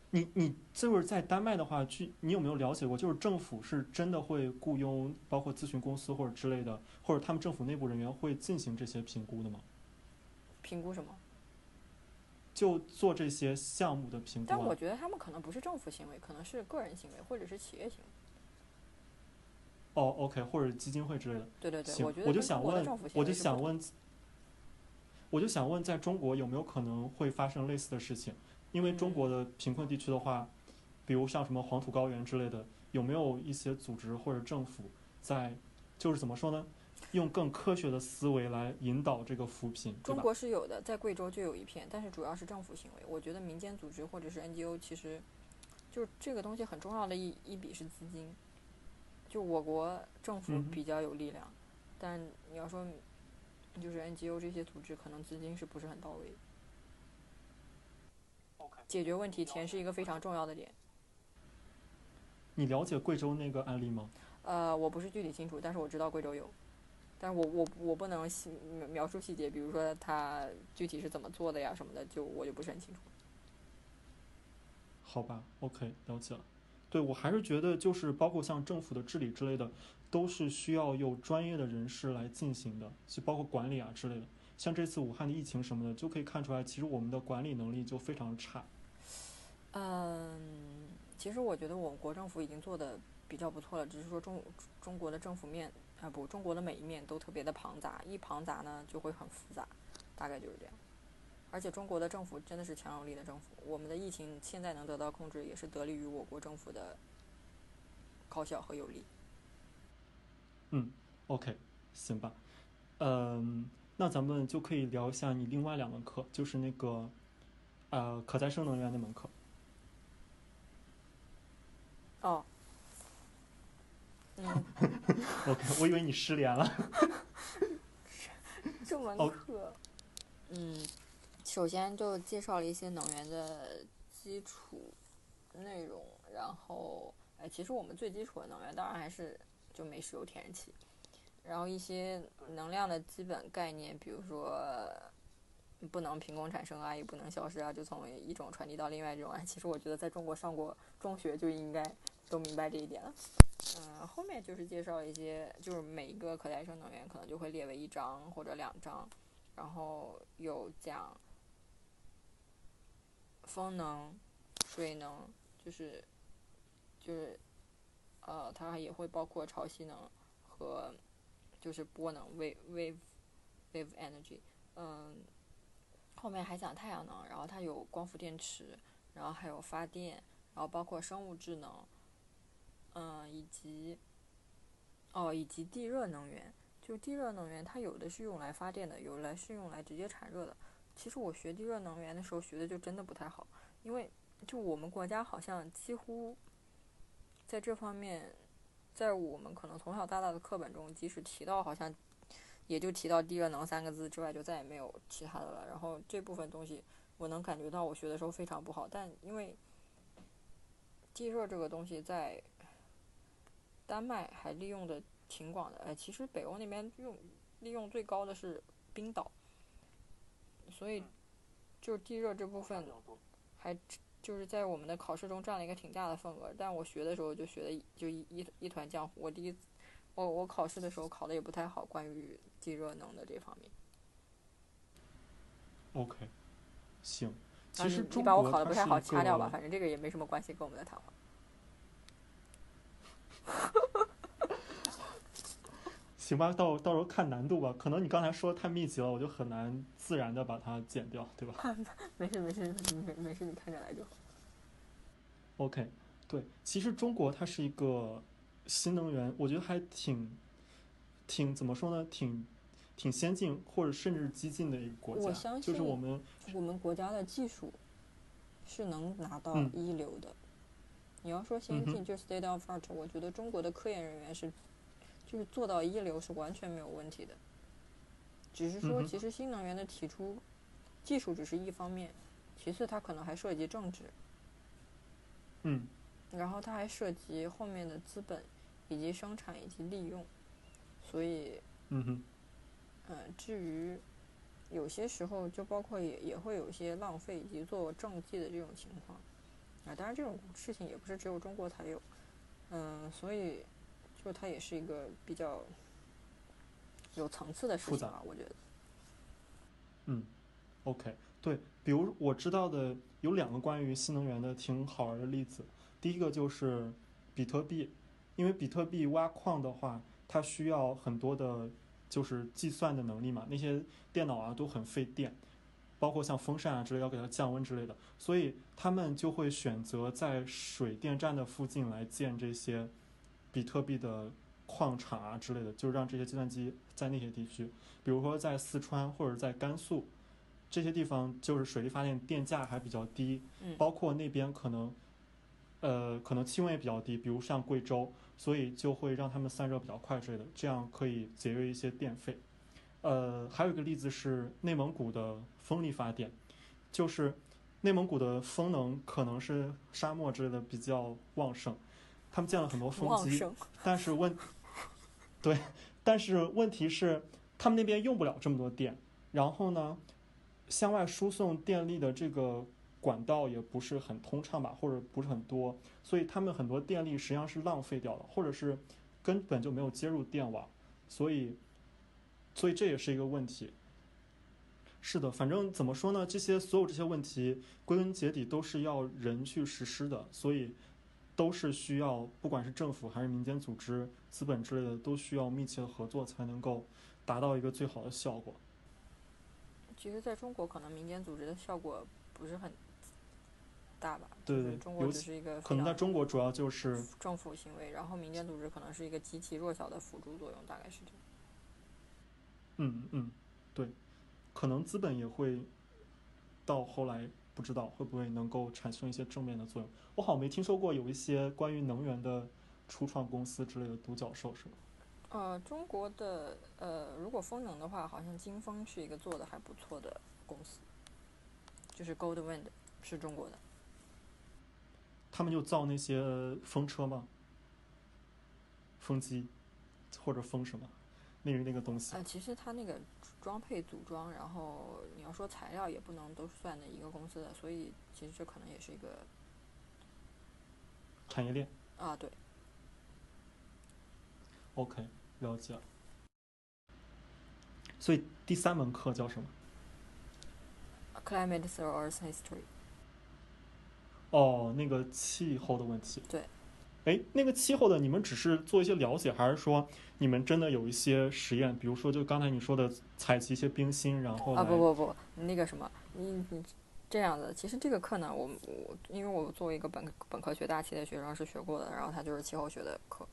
你你就是在丹麦的话，去你有没有了解过？就是政府是真的会雇佣，包括咨询公司或者之类的，或者他们政府内部人员会进行这些评估的吗？评估什么？就做这些项目的评估。但我觉得他们可能不是政府行为，可能是个人行为，或者是企业行为。哦，OK，或者基金会之类的。对对对，行，我就想问，我就想问，我就想问，在中国有没有可能会发生类似的事情？因为中国的贫困地区的话，比如像什么黄土高原之类的，有没有一些组织或者政府在，就是怎么说呢？用更科学的思维来引导这个扶贫。中国是有的，在贵州就有一片，但是主要是政府行为。我觉得民间组织或者是 NGO，其实就是这个东西很重要的一一笔是资金。就我国政府比较有力量，但你要说就是 NGO 这些组织，可能资金是不是很到位？解决问题，钱是一个非常重要的点。你了解贵州那个案例吗？呃，我不是具体清楚，但是我知道贵州有，但是我我我不能细描描述细节，比如说他具体是怎么做的呀什么的，就我就不是很清楚。好吧，OK，了解了。对我还是觉得，就是包括像政府的治理之类的，都是需要有专业的人士来进行的，就包括管理啊之类的。像这次武汉的疫情什么的，就可以看出来，其实我们的管理能力就非常差。嗯，其实我觉得我国政府已经做的比较不错了，只是说中中国的政府面啊不，中国的每一面都特别的庞杂，一庞杂呢就会很复杂，大概就是这样。而且中国的政府真的是强有力的政府，我们的疫情现在能得到控制，也是得力于我国政府的高效和有力。嗯 OK，行吧。嗯，那咱们就可以聊一下你另外两门课，就是那个呃可再生能源那门课。哦，嗯，OK，我以为你失联了。这门哦课，嗯，首先就介绍了一些能源的基础内容，然后，哎，其实我们最基础的能源当然还是就煤、石油、天然气，然后一些能量的基本概念，比如说不能凭空产生啊，也不能消失啊，就从一种传递到另外一种啊。其实我觉得在中国上过中学就应该都明白这一点了。嗯，后面就是介绍一些，就是每一个可再生能源可能就会列为一章或者两章，然后有讲风能、水能，就是就是呃，它也会包括潮汐能和就是波能 wave wave wave energy，嗯，后面还讲太阳能，然后它有光伏电池，然后还有发电，然后包括生物智能。嗯，以及哦，以及地热能源，就地热能源，它有的是用来发电的，有的是用来直接产热的。其实我学地热能源的时候学的就真的不太好，因为就我们国家好像几乎在这方面，在我们可能从小到大的课本中，即使提到，好像也就提到地热能三个字之外，就再也没有其他的了。然后这部分东西，我能感觉到我学的时候非常不好，但因为地热这个东西在丹麦还利用的挺广的，哎，其实北欧那边用利用最高的是冰岛，所以就是地热这部分还就是在我们的考试中占了一个挺大的份额。但我学的时候就学的就一一一团浆糊，我第一我我考试的时候考的也不太好，关于地热能的这方面。OK，行。啊其实中你你把我考的不太好一掐掉吧，反正这个也没什么关系跟我们的谈话。行吧，到到时候看难度吧。可能你刚才说的太密集了，我就很难自然的把它剪掉，对吧 没事没事没没事，你看着来就好。？OK，对，其实中国它是一个新能源，我觉得还挺挺怎么说呢，挺挺先进或者甚至激进的一个国家。我相信就是我们我们国家的技术是能拿到嗯一流的。你要说先进，就是 state of art，我觉得中国的科研人员是，就是做到一流是完全没有问题的。只是说，其实新能源的提出，技术只是一方面，其次它可能还涉及政治，嗯。然后它还涉及后面的资本，以及生产以及利用，所以嗯哼。嗯，至于有些时候就包括也也会有一些浪费以及做政绩的这种情况。啊，当然这种事情也不是只有中国才有，嗯，所以就它也是一个比较有层次的事情吧，我觉得。嗯，OK，对，比如我知道的有两个关于新能源的挺好玩的例子。第一个就是比特币，因为比特币挖矿的话，它需要很多的，就是计算的能力嘛，那些电脑啊都很费电，包括像风扇啊之类要给它降温之类的，所以他们就会选择在水电站的附近来建这些比特币的矿场啊之类的，就是让这些计算机在那些地区。比如说在四川或者在甘肃这些地方，就是水力发电电价还比较低，嗯包括那边可能呃，可能气温也比较低，比如像贵州，所以就会让他们散热比较快之类的，这样可以节约一些电费。呃，还有一个例子是内蒙古的风力发电，就是内蒙古的风能可能是沙漠之类的比较旺盛，他们建了很多风机，但是问，对，但是问题是他们那边用不了这么多电，然后呢，向外输送电力的这个管道也不是很通畅吧，或者不是很多，所以他们很多电力实际上是浪费掉了，或者是根本就没有接入电网，所以，所以这也是一个问题。是的，反正怎么说呢？这些所有这些问题，归根结底都是要人去实施的，所以都是需要，不管是政府还是民间组织、资本之类的，都需要密切的合作，才能够达到一个最好的效果。其实在中国，可能民间组织的效果不是很大吧？对对中国只是一个可能在中国主要就是政府行为，然后民间组织可能是一个极其弱小的辅助作用，大概是这样。嗯嗯，对，可能资本也会到后来不知道会不会能够产生一些正面的作用。我好像没听说过有一些关于能源的初创公司之类的独角兽是吗？呃，中国的呃，如果风能的话，好像金风是一个做的还不错的公司，就是 Goldwind 是中国的。他们就造那些风车吗？风机或者风什么？那个那个东西呃，其实它那个装配组装，然后你要说材料也不能都算的一个公司的，所以其实这可能也是一个产业链。啊，对，OK，了解。所以第三门课叫什么？Climate through Earth History。哦，那个气候的问题。对。哎，那个气候的，你们只是做一些了解，还是说你们真的有一些实验？比如说，就刚才你说的，采集一些冰芯，然后啊不不不，那个什么，你你这样的，其实这个课呢，我我因为我作为一个本本科学大气的学生是学过的，然后它就是气候学的课。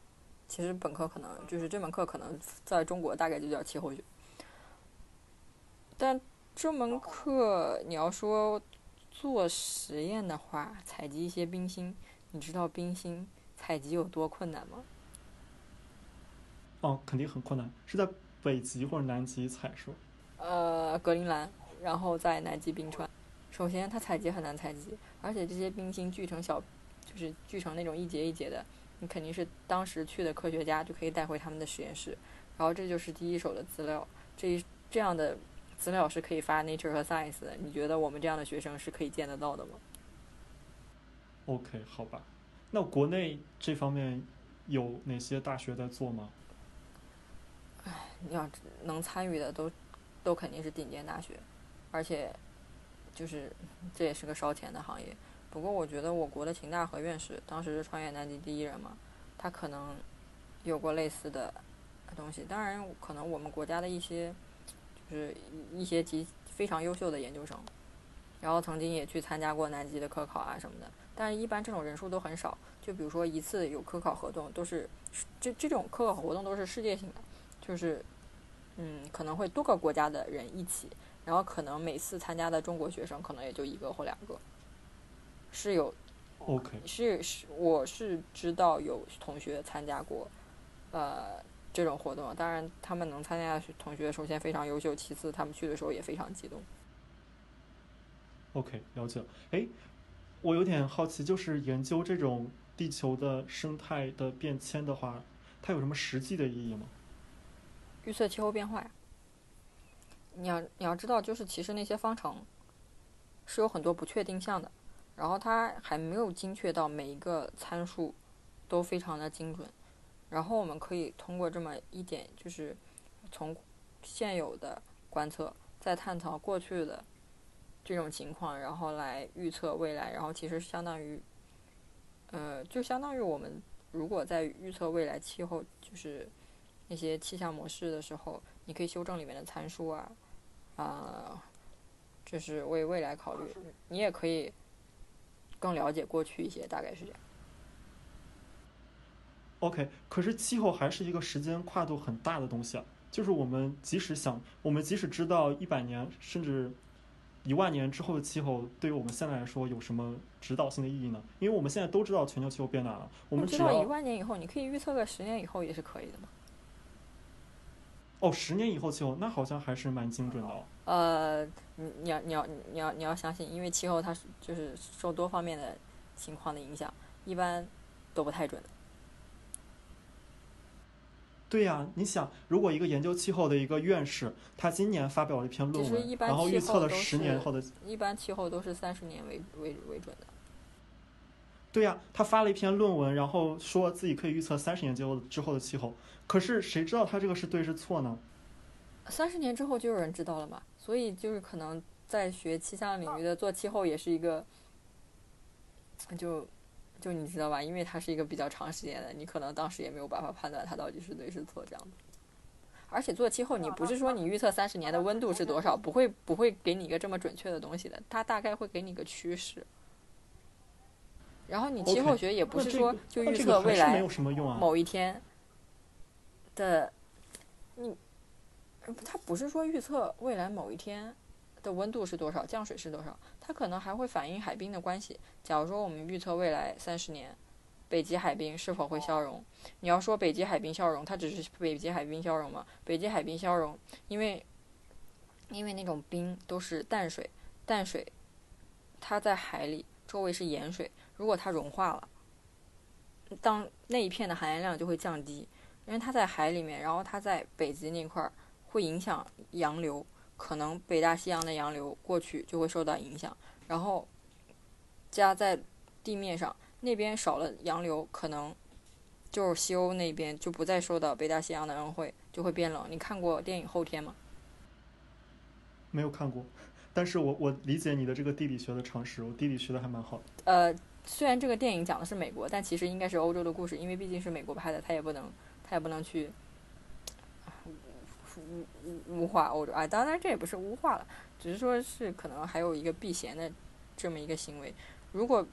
其实本科可能就是这门课可能在中国大概就叫气候学，但这门课你要说做实验的话，采集一些冰芯，你知道冰芯采集有多困难吗？哦，肯定很困难，是在北极或者南极采是吧？呃，格陵兰，然后在南极冰川。首先，它采集很难采集，而且这些冰芯聚成小，就是聚成那种一节一节的，你肯定是当时去的科学家就可以带回他们的实验室，然后这就是第一手的资料，这一这样的资料是可以发 Nature 和 Science 的。你觉得我们这样的学生是可以见得到的吗？OK，好吧。那国内这方面有哪些大学在做吗？你要能参与的都都肯定是顶尖大学，而且就是这也是个烧钱的行业。不过我觉得我国的秦大和院士当时是穿越南极第一人嘛，他可能有过类似的东西。当然，可能我们国家的一些就是一些极非常优秀的研究生，然后曾经也去参加过南极的科考啊什么的。但是，一般这种人数都很少。就比如说一次有科考活动，都是这这种科考活动都是世界性的。就是，嗯，可能会多个国家的人一起，然后可能每次参加的中国学生可能也就一个或两个，是有 OK，是是我是知道有同学参加过，呃，这种活动。当然，他们能参加的同学首先非常优秀，其次他们去的时候也非常激动。OK，了解了。哎，我有点好奇，就是研究这种地球的生态的变迁的话，它有什么实际的意义吗？预测气候变化呀。你要你要知道，就是其实那些方程是有很多不确定项的，然后它还没有精确到每一个参数都非常的精准。然后我们可以通过这么一点，就是从现有的观测，再探讨过去的这种情况，然后来预测未来。然后其实相当于，呃，就相当于我们如果在预测未来气候，就是那些气象模式的时候，你可以修正里面的参数啊，啊、这是为未来考虑。你也可以更了解过去一些，大概是这样。OK，可是气候还是一个时间跨度很大的东西啊。就是我们即使想，我们即使知道一百年甚至一万年之后的气候对于我们现在来说有什么指导性的意义呢？因为我们现在都知道全球气候变暖了，我们知道一万年以后，你可以预测个十年以后也是可以的嘛。哦，十年以后气候，那好像还是蛮精准的哦。呃，你你要你要你要你要相信，因为气候它是就是受多方面的情况的影响，一般都不太准的。对呀、你想，如果一个研究气候的一个院士，他今年发表了一篇论文然后预测了十年后的，一般气候都是三十年为为为准的。对呀、他发了一篇论文，然后说自己可以预测三十年之后之后的气候，可是谁知道他这个是对是错呢？三十年之后就有人知道了嘛，所以就是可能在学气象领域的做气候也是一个，就就你知道吧，因为它是一个比较长时间的，你可能当时也没有办法判断它到底是对是错这样的。而且做气候，你不是说你预测三十年的温度是多少，不会不会给你一个这么准确的东西的，它大概会给你一个趋势。然后你气候学也不是说就预测未来。某一天的你，它不是说预测未来某一天的温度是多少，降水是多少，它可能还会反映海冰的关系。假如说我们预测未来三十年北极海冰是否会消融，你要说北极海冰消融，它只是北极海冰消融吗？北极海冰消融，因为因为那种冰都是淡水，淡水它在海里，周围是盐水，如果它融化了。当那一片的含盐量就会降低，因为它在海里面，然后它在北极那块儿会影响洋流，可能北大西洋的洋流过去就会受到影响，然后加在地面上那边少了洋流，可能就是西欧那边就不再受到北大西洋的恩惠，就会变冷。你看过电影《后天》吗？没有看过，但是我我理解你的这个地理学的常识，我地理学的还蛮好的。呃，虽然这个电影讲的是美国，但其实应该是欧洲的故事，因为毕竟是美国拍的，他也不能，他也不能去污污污化欧洲。啊，当然这也不是污化了，只是说是可能还有一个避嫌的这么一个行为。如果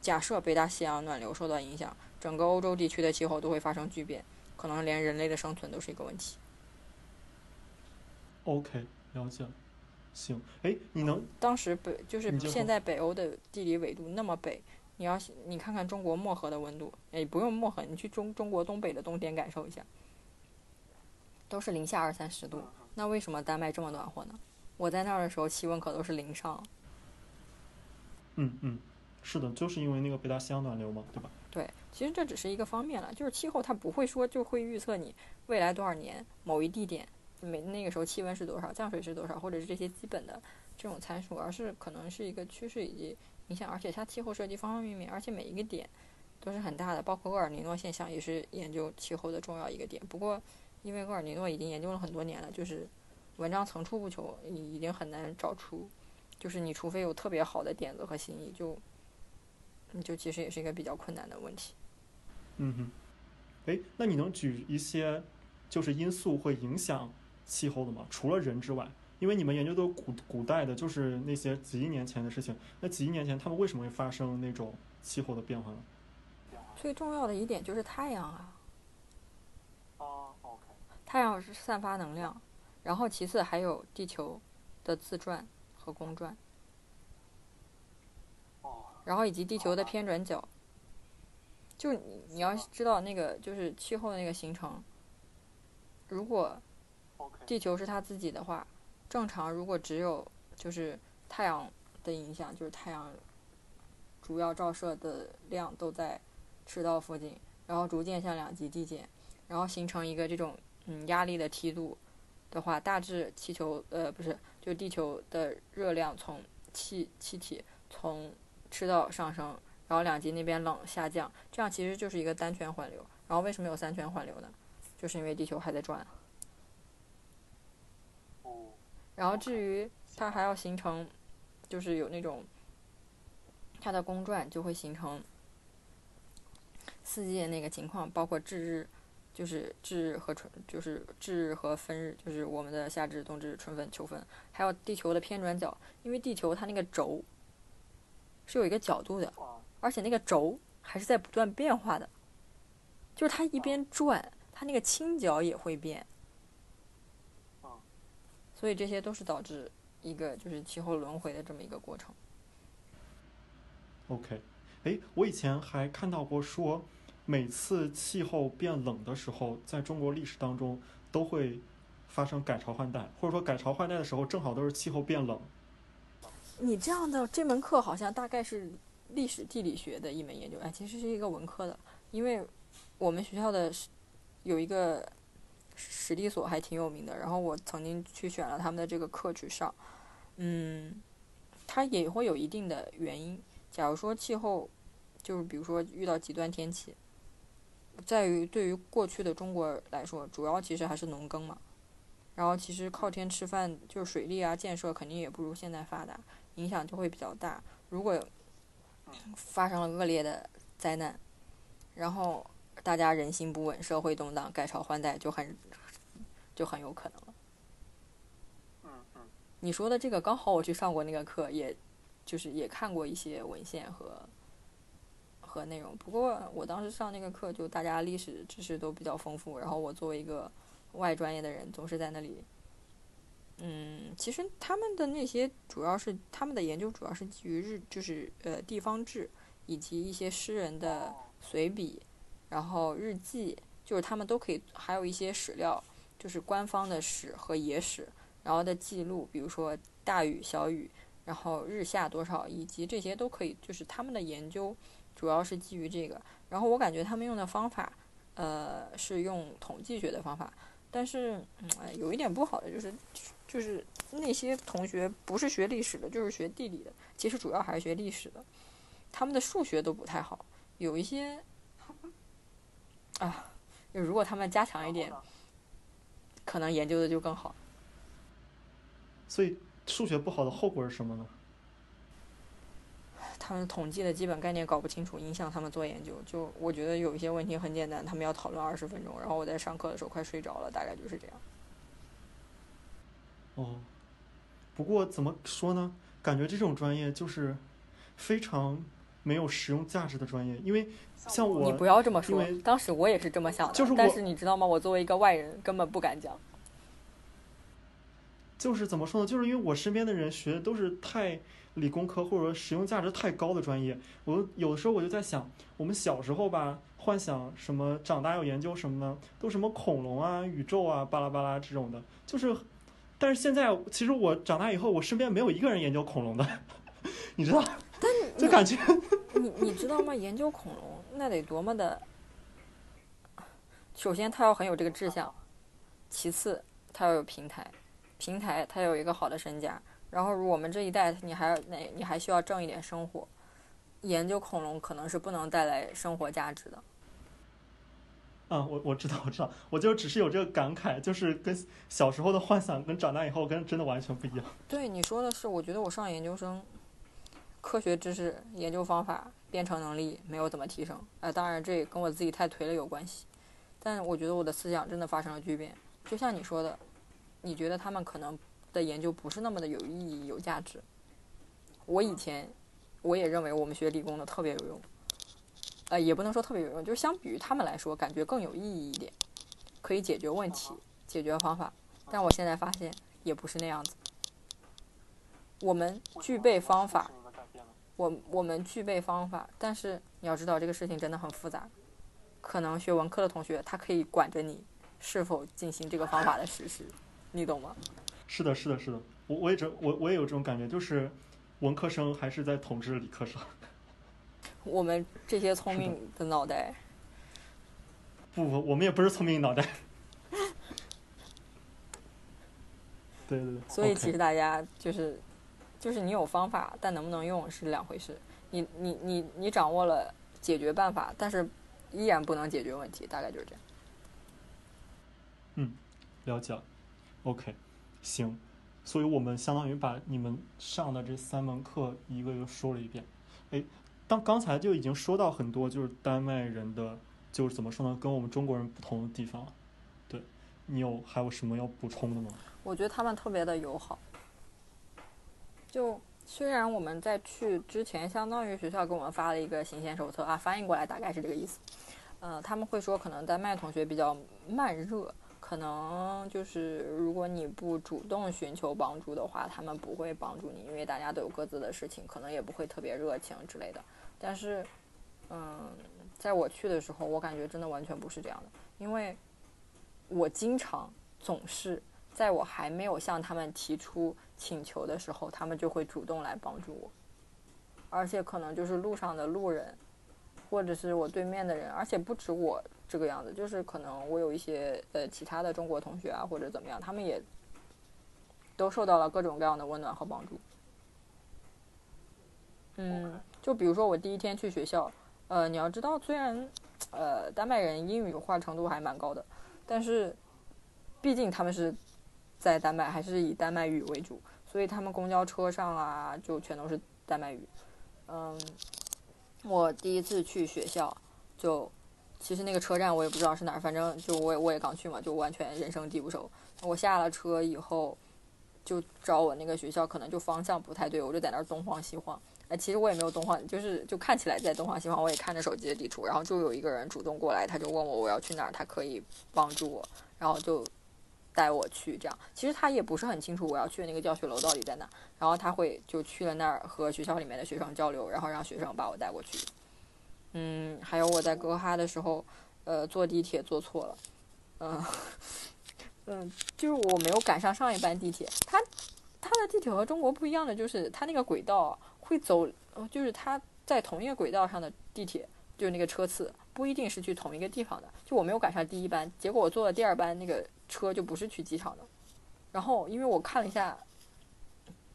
假设北大西洋暖流受到影响，整个欧洲地区的气候都会发生巨变，可能连人类的生存都是一个问题。OK，了解了。行，哎，你能当时北就是现在北欧的地理纬度那么北，你要你看看中国漠河的温度，哎不用漠河，你去中中国东北的冬天感受一下，都是零下二三十度。那为什么丹麦这么暖和呢？我在那儿的时候气温可都是零上。嗯嗯，是的，就是因为那个北大西洋暖流嘛，对吧？对，其实这只是一个方面了，就是气候它不会说就会预测你未来多少年某一地点每那个时候气温是多少，降水是多少，或者是这些基本的这种参数，而是可能是一个趋势以及影响，而且它气候设计方方面面，而且每一个点都是很大的，包括厄尔尼诺现象也是研究气候的重要一个点。不过，因为厄尔尼诺已经研究了很多年了，就是文章层出不穷，已已经很难找出，就是你除非有特别好的点子和新意，就你就其实也是一个比较困难的问题。嗯哼，哎，那你能举一些就是因素会影响气候的吗？除了人之外，因为你们研究的古古代的，就是那些几亿年前的事情，那几亿年前他们为什么会发生那种气候的变化呢？最重要的一点就是太阳啊，太阳是散发能量，然后其次还有地球的自转和公转，哦，然后以及地球的偏转角。就你你要知道那个就是气候的那个形成，如果地球是它自己的话，正常如果只有就是太阳的影响，就是太阳主要照射的量都在赤道附近，然后逐渐向两极递减，然后形成一个这种嗯压力的梯度的话，大致气球呃不是就地球的热量从气气体从赤道上升，然后两极那边冷下降，这样其实就是一个单圈环流。然后为什么有三圈环流呢？就是因为地球还在转。然后至于它还要形成，就是有那种它的公转就会形成四季的那个情况，包括至日，就是至日和春，就是至日和分日，就是我们的夏至、冬至、春分、秋分，还有地球的偏转角，因为地球它那个轴是有一个角度的，而且那个轴还是在不断变化的，就是它一边转，它那个倾角也会变。所以这些都是导致一个就是气候轮回的这么一个过程。OK，哎，我以前还看到过说，每次气候变冷的时候，在中国历史当中都会发生改朝换代，或者说改朝换代的时候正好都是气候变冷。你这样的这门课好像大概是历史地理学的一门研究，哎，其实是一个文科的，因为我们学校的有一个史地所还挺有名的，然后我曾经去选了他们的这个课去上，嗯，它也会有一定的原因。假如说气候，就是比如说遇到极端天气，在于对于过去的中国来说，主要其实还是农耕嘛，然后其实靠天吃饭，就是水利啊建设肯定也不如现在发达，影响就会比较大。如果发生了恶劣的灾难，然后大家人心不稳，社会动荡，改朝换代就很就很有可能了。嗯嗯，你说的这个刚好我去上过那个课，也就是也看过一些文献和和内容。不过我当时上那个课，就大家历史知识都比较丰富，然后我作为一个外专业的人，总是在那里。嗯，其实他们的那些主要是他们的研究主要是基于日，就是呃地方志以及一些诗人的随笔，然后日记，就是他们都可以，还有一些史料，就是官方的史和野史，然后的记录，比如说大雨、小雨，然后日下多少，以及这些都可以，就是他们的研究主要是基于这个。然后我感觉他们用的方法，呃，是用统计学的方法，但是嗯，有一点不好的就是，就是那些同学不是学历史的，就是学地理的，其实主要还是学历史的，他们的数学都不太好，有一些啊，就如果他们加强一点，可能研究的就更好。所以数学不好的后果是什么呢？他们统计的基本概念搞不清楚，影响他们做研究。就我觉得有一些问题很简单，他们要讨论二十分钟，然后我在上课的时候快睡着了，大概就是这样。哦，不过怎么说呢？感觉这种专业就是非常没有实用价值的专业，因为像我，你不要这么说当时我也是这么想的，就是但是你知道吗？我作为一个外人，根本不敢讲。就是怎么说呢？就是因为我身边的人学的都是太理工科或者说实用价值太高的专业，我有的时候我就在想，我们小时候吧，幻想什么长大要研究什么呢？都什么恐龙啊、宇宙啊、巴拉巴拉这种的，就是，但是现在其实我长大以后，我身边没有一个人研究恐龙的，你知道？但 就感觉你你知道吗？研究恐龙那得多么的，首先他要很有这个志向，其次他要有平台，平台他有一个好的身价，然后我们这一代你还要那你还需要挣一点生活，研究恐龙可能是不能带来生活价值的。嗯，我我知道，我知道，我就只是有这个感慨，就是跟小时候的幻想跟长大以后跟真的完全不一样。对你说的是，我觉得我上研究生，科学知识、研究方法、编程能力没有怎么提升。呃，当然这也跟我自己太颓了有关系，但我觉得我的思想真的发生了巨变。就像你说的，你觉得他们可能的研究不是那么的有意义、有价值。我以前我也认为我们学理工的特别有用，呃，也不能说特别有用，就是相比于他们来说，感觉更有意义一点，可以解决问题、解决方法。但我现在发现也不是那样子。我们具备方法。我我们具备方法，但是你要知道这个事情真的很复杂。可能学文科的同学，他可以管着你是否进行这个方法的实施，你懂吗？是的，是的，是的，我我也这我我也有这种感觉，就是文科生还是在统治理科生。我们这些聪明的脑袋，不不，我们也不是聪明脑袋。对对对，所以其实大家就是就是你有方法，但能不能用是两回事。你你你你掌握了解决办法，但是依然不能解决问题，大概就是这样。嗯了解了，OK，行，所以我们相当于把你们上的这三门课一个一个说了一遍。哎，当刚才就已经说到很多就是丹麦人的，就是怎么说呢，跟我们中国人不同的地方。对你有还有什么要补充的吗？我觉得他们特别的友好。就虽然我们在去之前，相当于学校给我们发了一个行前手册啊，翻译过来大概是这个意思。呃，他们会说可能丹麦同学比较慢热，可能就是如果你不主动寻求帮助的话，他们不会帮助你，因为大家都有各自的事情，可能也不会特别热情之类的。但是，嗯，在我去的时候，我感觉真的完全不是这样的，因为我经常总是在我还没有向他们提出请求的时候，他们就会主动来帮助我，而且可能就是路上的路人，或者是我对面的人，而且不止我。这个样子，就是可能我有一些呃其他的中国同学啊，或者怎么样，他们也都受到了各种各样的温暖和帮助。嗯，就比如说我第一天去学校，呃，你要知道，虽然呃丹麦人英语化程度还蛮高的，但是毕竟他们是在丹麦，还是以丹麦语为主，所以他们公交车上啊就全都是丹麦语。嗯，我第一次去学校就。其实那个车站我也不知道是哪儿，反正就我也我也刚去嘛，就完全人生地不熟。我下了车以后，就找我那个学校，可能就方向不太对，我就在那儿东晃西晃。哎，其实我也没有东晃，就是就看起来在东晃西晃。我也看着手机的地图，然后就有一个人主动过来，他就问我我要去哪儿，他可以帮助我，然后就带我去。这样其实他也不是很清楚我要去的那个教学楼到底在哪，然后他会就去了那儿和学校里面的学生交流，然后让学生把我带过去。嗯，还有我在哥哈的时候，呃，坐地铁坐错了，嗯，嗯，就是我没有赶上上一班地铁。它，它的地铁和中国不一样的就是，它那个轨道会走，就是它在同一个轨道上的地铁，就是那个车次不一定是去同一个地方的。就我没有赶上第一班，结果我坐了第二班那个车就不是去机场的。然后因为我看了一下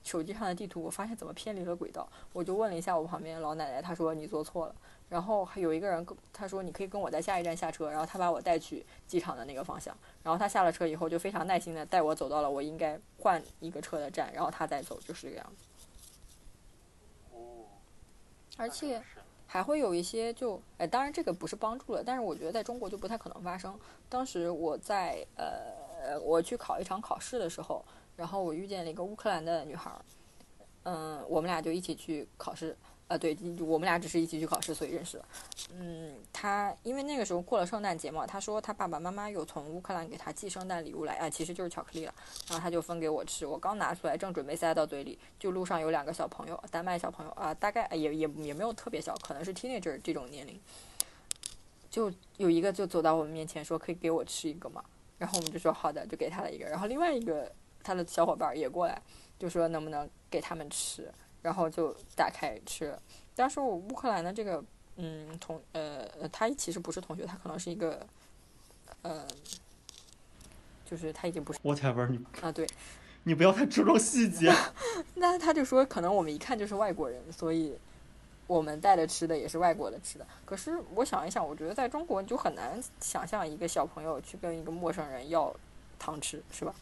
手机上的地图，我发现怎么偏离了轨道，我就问了一下我旁边老奶奶，她说你坐错了。然后还有一个人跟他说：“你可以跟我在下一站下车。”然后他把我带去机场的那个方向。然后他下了车以后，就非常耐心的带我走到了我应该换一个车的站，然后他再走，就是这个样子。而且还会有一些就哎，当然这个不是帮助了，但是我觉得在中国就不太可能发生。当时我在呃，我去考一场考试的时候，然后我遇见了一个乌克兰的女孩儿，嗯，我们俩就一起去考试。啊，对，我们俩只是一起去考试，所以认识了。嗯，他因为那个时候过了圣诞节嘛，他说他爸爸妈妈有从乌克兰给他寄圣诞礼物来，啊，其实就是巧克力了。然后他就分给我吃，我刚拿出来，正准备塞到嘴里，就路上有两个小朋友，丹麦小朋友啊，大概也也也没有特别小，可能是 teenager 这种年龄，就有一个就走到我们面前说可以给我吃一个吗？然后我们就说好的，就给他了一个。然后另外一个他的小伙伴也过来，就说能不能给他们吃。然后就打开吃，当时我乌克兰的这个，嗯，同呃呃，他其实不是同学，他可能是一个，呃，就是他已经不是。Whatever 你啊，对，你不要太注重细节。那他就说，可能我们一看就是外国人，所以我们带的吃的也是外国的吃的。可是我想一想，我觉得在中国你就很难想象一个小朋友去跟一个陌生人要糖吃，是吧？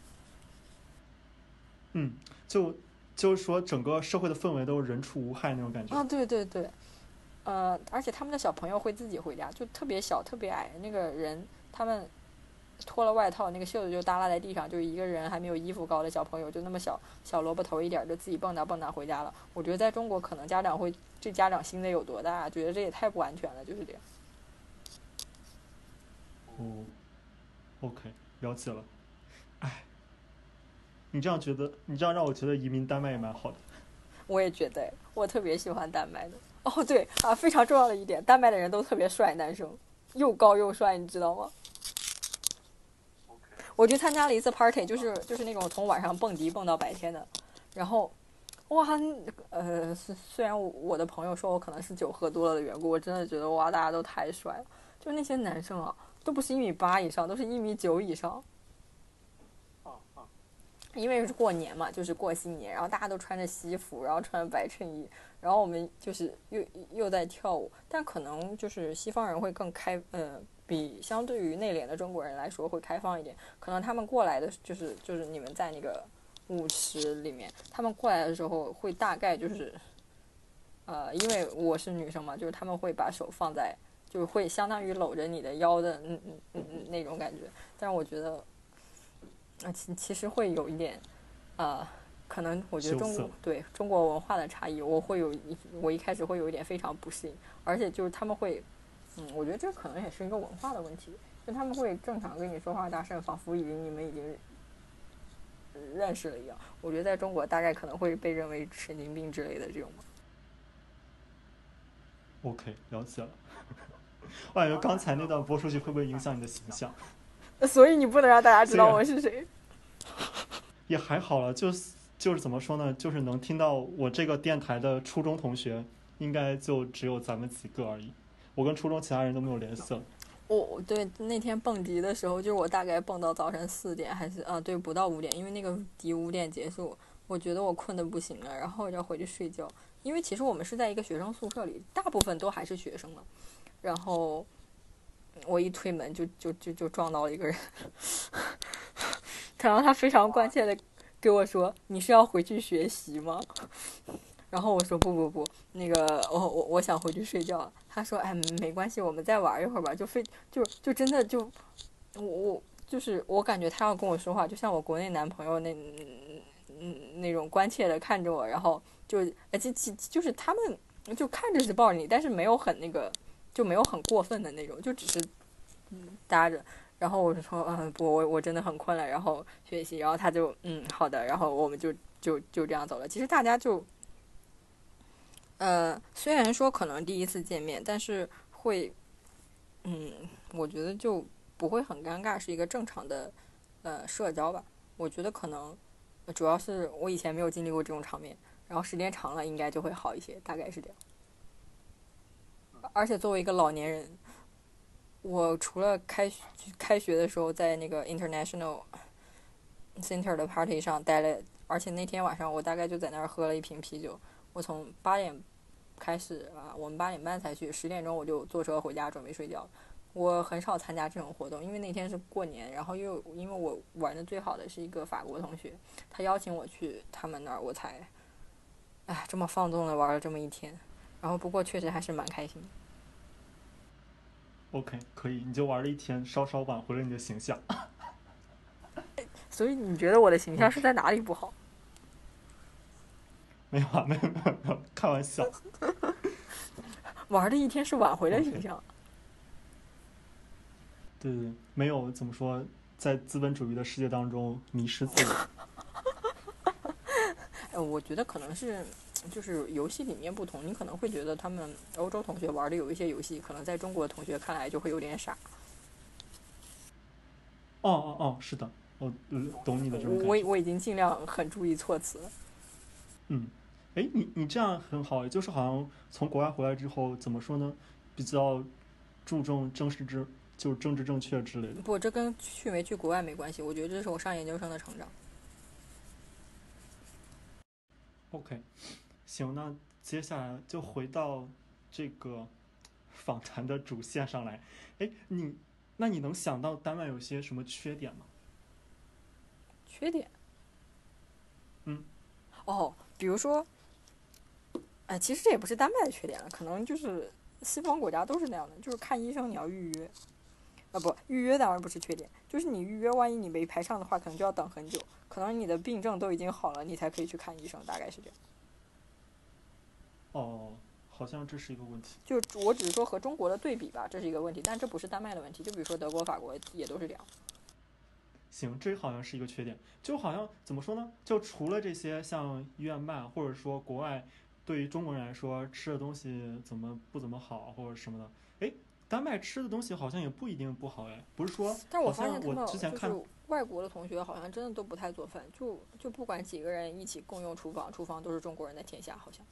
嗯，就。就是说，整个社会的氛围都是人畜无害那种感觉。啊，对对对，呃，而且他们的小朋友会自己回家，就特别小、特别矮那个人，他们脱了外套，那个袖子就耷拉在地上，就一个人还没有衣服高的小朋友，就那么小小萝卜头一点，就自己蹦跶蹦跶回家了。我觉得在中国，可能家长会这家长心得有多大，觉得这也太不安全了，就是这样。哦，OK，了解了。你这样觉得？你这样让我觉得移民丹麦也蛮好的。我也觉得，我特别喜欢丹麦的。哦，对啊，非常重要的一点，丹麦的人都特别帅，男生又高又帅，你知道吗？我去参加了一次 party，就是就是那种从晚上蹦迪蹦到白天的。然后，哇，呃，虽然我的朋友说我可能是酒喝多了的缘故，我真的觉得哇，大家都太帅了。就那些男生啊，都不是一米八以上，都是一米九以上。因为是过年嘛，就是过新年，然后大家都穿着西服，然后穿着白衬衣，然后我们就是又又在跳舞，但可能就是西方人会更开，呃，比相对于内敛的中国人来说会开放一点，可能他们过来的就是就是你们在那个舞池里面，他们过来的时候会大概就是，呃，因为我是女生嘛，就是他们会把手放在，就是会相当于搂着你的腰的，嗯嗯嗯嗯那种感觉，但是我觉得。啊，其其实会有一点，呃，可能我觉得中国对中国文化的差异，我会有一我一开始会有一点非常不适应，而且就是他们会嗯，我觉得这可能也是一个文化的问题，就他们会正常跟你说话大声，仿佛已经你们已经认识了一样。我觉得在中国大概可能会被认为神经病之类的这种。OK，了解了。我感觉刚才那段播出去会不会影响你的形象？所以你不能让大家知道我是谁。也还好了，就是就是怎么说呢？就是能听到我这个电台的初中同学，应该就只有咱们几个而已。我跟初中其他人都没有联系了。我对那天蹦迪的时候，就是我大概蹦到早晨四点，还是啊对，不到五点，因为那个迪五点结束，我觉得我困得不行了，然后我就要回去睡觉。因为其实我们是在一个学生宿舍里，大部分都还是学生嘛。然后我一推门就就就就撞到了一个人，然后他非常关切的给我说：“你是要回去学习吗？” 然后我说：“不不不，那个我我我想回去睡觉。”他说：“哎，没关系，我们再玩一会儿吧。”就非就就真的就我我就是我感觉他要跟我说话，就像我国内男朋友那嗯嗯那种关切的看着我，然后就而且其就是他们就看着是抱着你，但是没有很那个就没有很过分的那种，就只是嗯搭着。然后我说，嗯，不，我我真的很困了，然后学习，然后他就嗯好的，然后我们就就就这样走了。其实大家就，呃，虽然说可能第一次见面，但是会，嗯，我觉得就不会很尴尬，是一个正常的呃社交吧。我觉得可能主要是我以前没有经历过这种场面，然后时间长了应该就会好一些，大概是这样。而且作为一个老年人，我除了开开学的时候在那个 International Center 的 party 上待了，而且那天晚上我大概就在那儿喝了一瓶啤酒。我从八点开始啊，我们八点半才去，十点钟我就坐车回家准备睡觉。我很少参加这种活动，因为那天是过年，然后又因为我玩的最好的是一个法国同学，他邀请我去他们那儿，我才，哎，这么放纵的玩了这么一天。然后不过确实还是蛮开心的。OK，可以，你就玩了一天，稍稍挽回了你的形象。所以你觉得我的形象是在哪里不好？没有啊，没有没有没有，开玩笑。玩的一天是挽回了形象。对对对，没有怎么说，在资本主义的世界当中迷失自我。呃，我觉得可能是，就是游戏里面不同，你可能会觉得他们欧洲同学玩的有一些游戏，可能在中国同学看来就会有点傻。哦哦哦，是的，我呃懂你的这种感觉。我我已经尽量很注意措辞了。嗯，哎，你你这样很好，就是好像从国外回来之后，怎么说呢？比较注重政治正，就是政治正确之类的。不，这跟去没去国外没关系，我觉得这是我上研究生的成长。OK，行，那接下来就回到这个访谈的主线上来。哎，你那你能想到丹麦有些什么缺点吗？缺点？嗯。哦，比如说，哎，其实这也不是丹麦的缺点了，可能就是西方国家都是那样的，就是看医生你要预约。啊不，预约当然不是缺点，就是你预约，万一你没排上的话，可能就要等很久，可能你的病症都已经好了，你才可以去看医生，大概是这样。哦，好像这是一个问题。就我只是说和中国的对比吧，这是一个问题，但这不是丹麦的问题。就比如说德国、法国也都是这样。行，这好像是一个缺点，就好像怎么说呢？就除了这些像医院慢，或者说国外对于中国人来说吃的东西怎么不怎么好，或者什么的，哎，丹麦吃的东西好像也不一定不好哎，不是说，但我好像我发现我之前看就是外国的同学好像真的都不太做饭，就就不管几个人一起共用厨房，厨房都是中国人的天下，好像。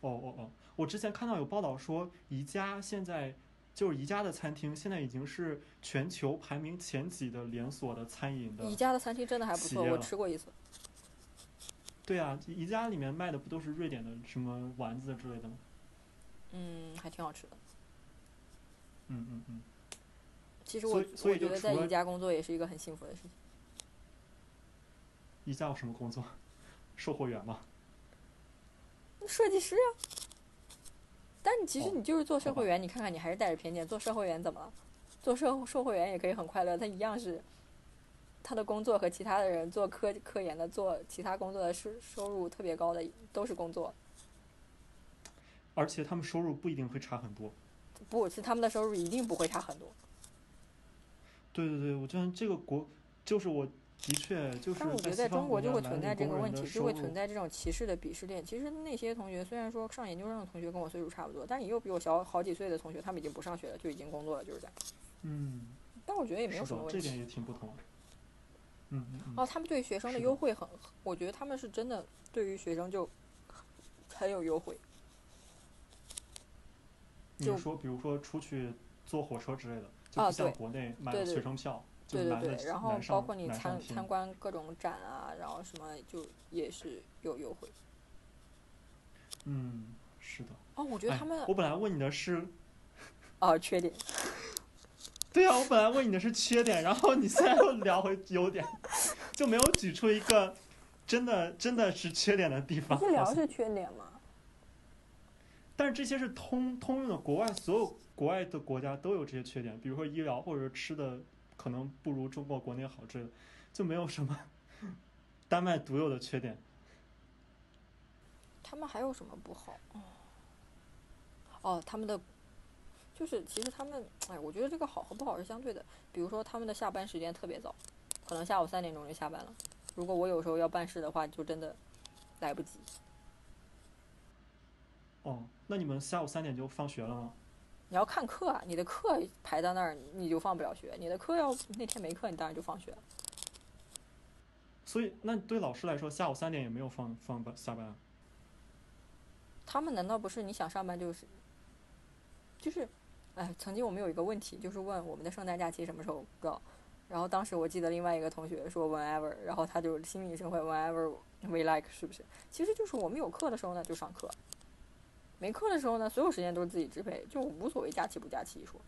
哦哦哦，我之前看到有报道说，宜家现在就是宜家的餐厅现在已经是全球排名前几的连锁的餐饮的宜。家的餐厅真的还不错，我吃过一次。对啊，宜家里面卖的不都是瑞典的什么丸子之类的吗？嗯，还挺好吃的。嗯嗯嗯。其实我所以我觉得在宜家工作也是一个很幸福的事情。宜家有什么工作？售货员吗？设计师啊。但你其实哦你就是做售货员，你看看你还是带着偏见，做售货员怎么了？做售售货员也可以很快乐，他一样是他的工作和其他的人做科科研的、做其他工作的收收入特别高的都是工作。而且他们收入不一定会差很多。不是他们的收入一定不会差很多。对对对，我觉得这个国就是我的确就是但我觉得在在中国就会会存在这个问题，就会存在。这种歧视的鄙视链。其实那些同学虽然说上研究生的同学跟我岁数差不多，但也有比我小好几岁的同学，他们已经不上学了，就已经工作了，就是这样。嗯，但我觉得也没有什么问题。的这点也挺不同。嗯嗯嗯。哦，他们对学生的优惠很，我觉得他们是真的对于学生就很有优惠。就是你说，比如说出去坐火车之类的，就啊不像对国内买学生票，就对对对，然后包括你参参观各种展啊，然后什么就也是有优惠。嗯，是的。哦，我觉得哎他们我本来问你的是，哦缺点，对啊，我本来问你的是缺点，然后你现在又聊回优点，就没有举出一个真的真的是缺点的地方。不是聊是缺点吗？但是这些是通通用的，国外所有国外的国家都有这些缺点，比如说医疗或者吃的可能不如中国国内好之类的，就没有什么 丹麦独有的缺点。他们还有什么不好？哦，他们的就是其实他们，哎，我觉得这个好和不好是相对的。比如说他们的下班时间特别早，可能下午三点钟就下班了。如果我有时候要办事的话，就真的来不及。哦，那你们下午三点就放学了吗？你要看课啊，你的课排到那儿，你就放不了学。你的课要那天没课，你当然就放学了。所以，那对老师来说，下午三点也没有放放班下班啊。他们难道不是你想上班就是，就是，哎，曾经我们有一个问题，就是问我们的圣诞假期什么时候到，然后当时我记得另外一个同学说 whenever，然后他就心领神会 whenever we like，是不是？其实就是我们有课的时候呢就上课，没课的时候呢所有时间都是自己支配，就无所谓假期不假期一说，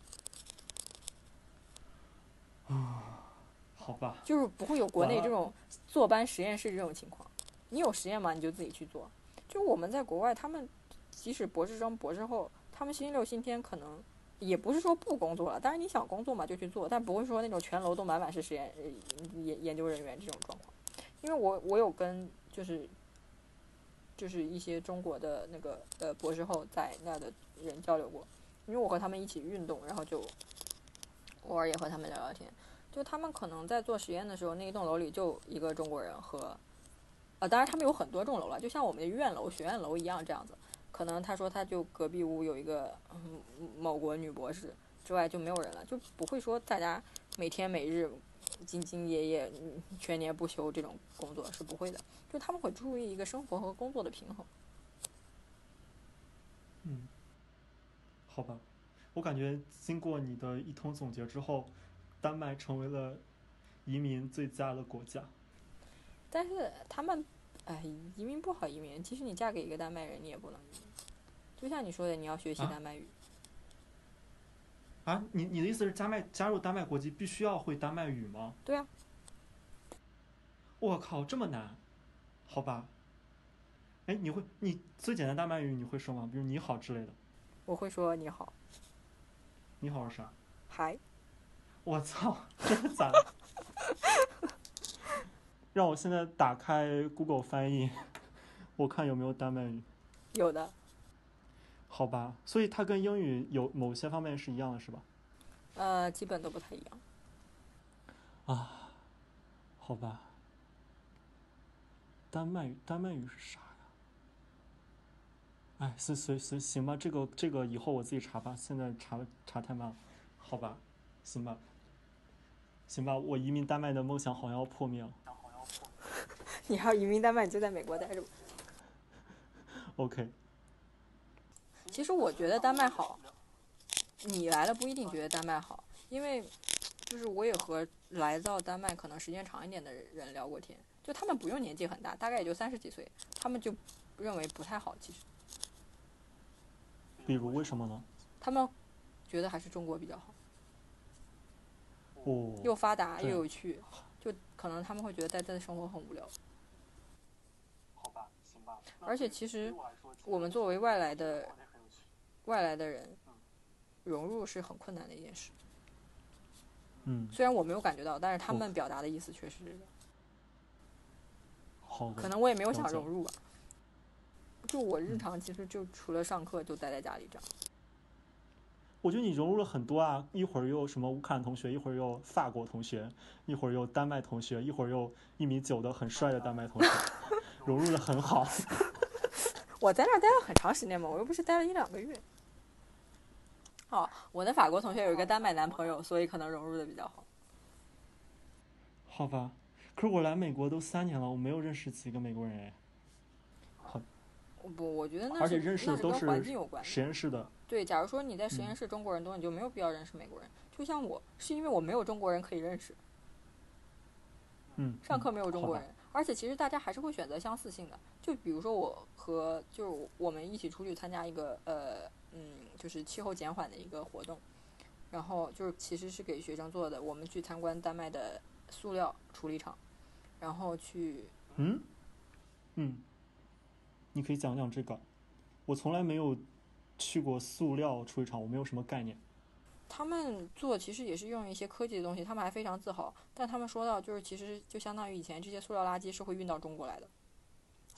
好吧，就是不会有国内这种坐班实验室这种情况。你有实验嘛，你就自己去做。就我们在国外，他们即使博士生、博士后，他们星期六、星期天可能也不是说不工作了，但是你想工作嘛就去做，但不会说那种全楼都满满是实验呃研研究人员这种状况。因为我我有跟就是就是一些中国的那个呃博士后在那儿的人交流过，因为我和他们一起运动，然后就偶尔也和他们聊聊天。就他们可能在做实验的时候，那一栋楼里就一个中国人和，呃，当然他们有很多栋楼了，就像我们的院楼、学院楼一样这样子。可能他说他就隔壁屋有一个嗯某国女博士，之外就没有人了，就不会说大家每天每日兢兢业业、嗯全年不休这种工作是不会的。就他们会注意一个生活和工作的平衡。嗯，好吧，我感觉经过你的一通总结之后，丹麦成为了移民最佳的国家。但是他们，哎，移民不好移民。其实你嫁给一个丹麦人，你也不能移民。就像你说的，你要学习啊丹麦语。啊，你你的意思是加麦加入丹麦国籍必须要会丹麦语吗？对啊，我靠，这么难？好吧。哎，你会你最简单丹麦语你会说吗？比如你好之类的。我会说你好，你好是啥？嗨。我操，真的咋的？让我现在打开 Google 翻译，我看有没有丹麦语。有的，好吧，所以它跟英语有某些方面是一样的，是吧？呃，基本都不太一样。啊，好吧。丹麦语，丹麦语是啥呀？哎，随随随，行吧，这个这个以后我自己查吧，现在查查太慢了，好吧，行吧，行吧，我移民丹麦的梦想好像要破灭了。你要移民丹麦，你就在美国待着吧。OK，其实我觉得丹麦好，你来了不一定觉得丹麦好，因为就是我也和来到丹麦可能时间长一点的人聊过天，就他们不用年纪很大，大概也就三十几岁，他们就认为不太好。其实比如为什么呢？他们觉得还是中国比较好，哦，又发达又有趣，就可能他们会觉得在这的生活很无聊。好吧，行吧。而且其实我们作为外来的外来的人，融入是很困难的一件事。嗯，虽然我没有感觉到，但是他哦们表达的意思确实是这个。好，可能我也没有想融入吧。就我日嗯常其实就除了上课就待在家里这样。我觉得你融入了很多啊，一会儿又什么乌克兰同学，一会儿又法国同学，一会儿又丹麦同学，一会儿又一米九的很帅的丹麦同学，融入的很好。我在那儿待了很长时间嘛，我又不是待了一两个月。哦，我的法国同学有一个丹麦男朋友，所以可能融入的比较好。好吧，可是我来美国都三年了，我没有认识几个美国人哎。不，我觉得那而且是认识的都那是跟环境有关。实验室的。对，假如说你在实验室中国人多，你就没有必要认识美国人。就像我，是因为我没有中国人可以认识，嗯，上课没有中国人，而且其实大家还是会选择相似性的。就比如说我和就是我们一起出去参加一个呃嗯就是气候减缓的一个活动，然后就是其实是给学生做的，我们去参观丹麦的塑料处理厂，然后去嗯，嗯，你可以讲讲这个。我从来没有去过塑料处理厂，我没有什么概念。他们做其实也是用一些科技的东西，他们还非常自豪。但他们说到，就是其实就相当于以前这些塑料垃圾是会运到中国来的。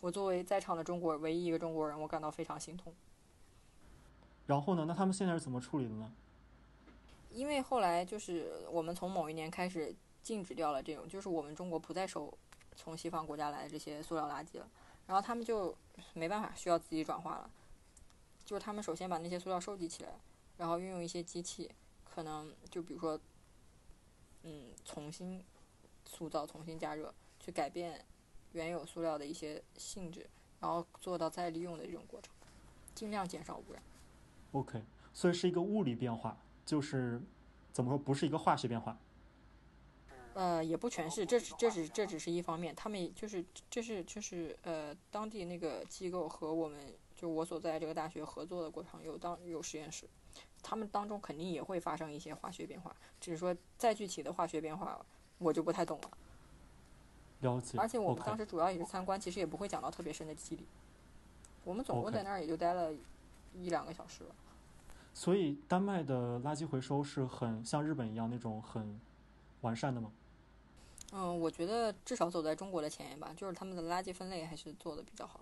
我作为在场的中国唯一一个中国人，我感到非常心痛。然后呢？那他们现在是怎么处理的呢？因为后来就是我们从某一年开始禁止掉了这种，就是我们中国不再收从西方国家来的这些塑料垃圾了，然后他们就没办法需要自己转化了，就是他们首先把那些塑料收集起来，然后运用一些机器，可能就比如说，嗯，重新塑造、重新加热，去改变原有塑料的一些性质，然后做到再利用的这种过程，尽量减少污染。OK，所以是一个物理变化，就是怎么说，不是一个化学变化。呃，也不全是，这只这只这只是一方面，他们也就是这是就是呃当地那个机构和我们就我所在这个大学合作的过程有当有实验室，他们当中肯定也会发生一些化学变化，只是说再具体的化学变化我就不太懂了。了解。而且我们当时主要也是参观，其实也不会讲到特别深的机理，我们总共在那儿也就待了一两个小时吧。所以丹麦的垃圾回收是很像日本一样那种很完善的吗？嗯，我觉得至少走在中国的前沿吧，就是他们的垃圾分类还是做的比较好。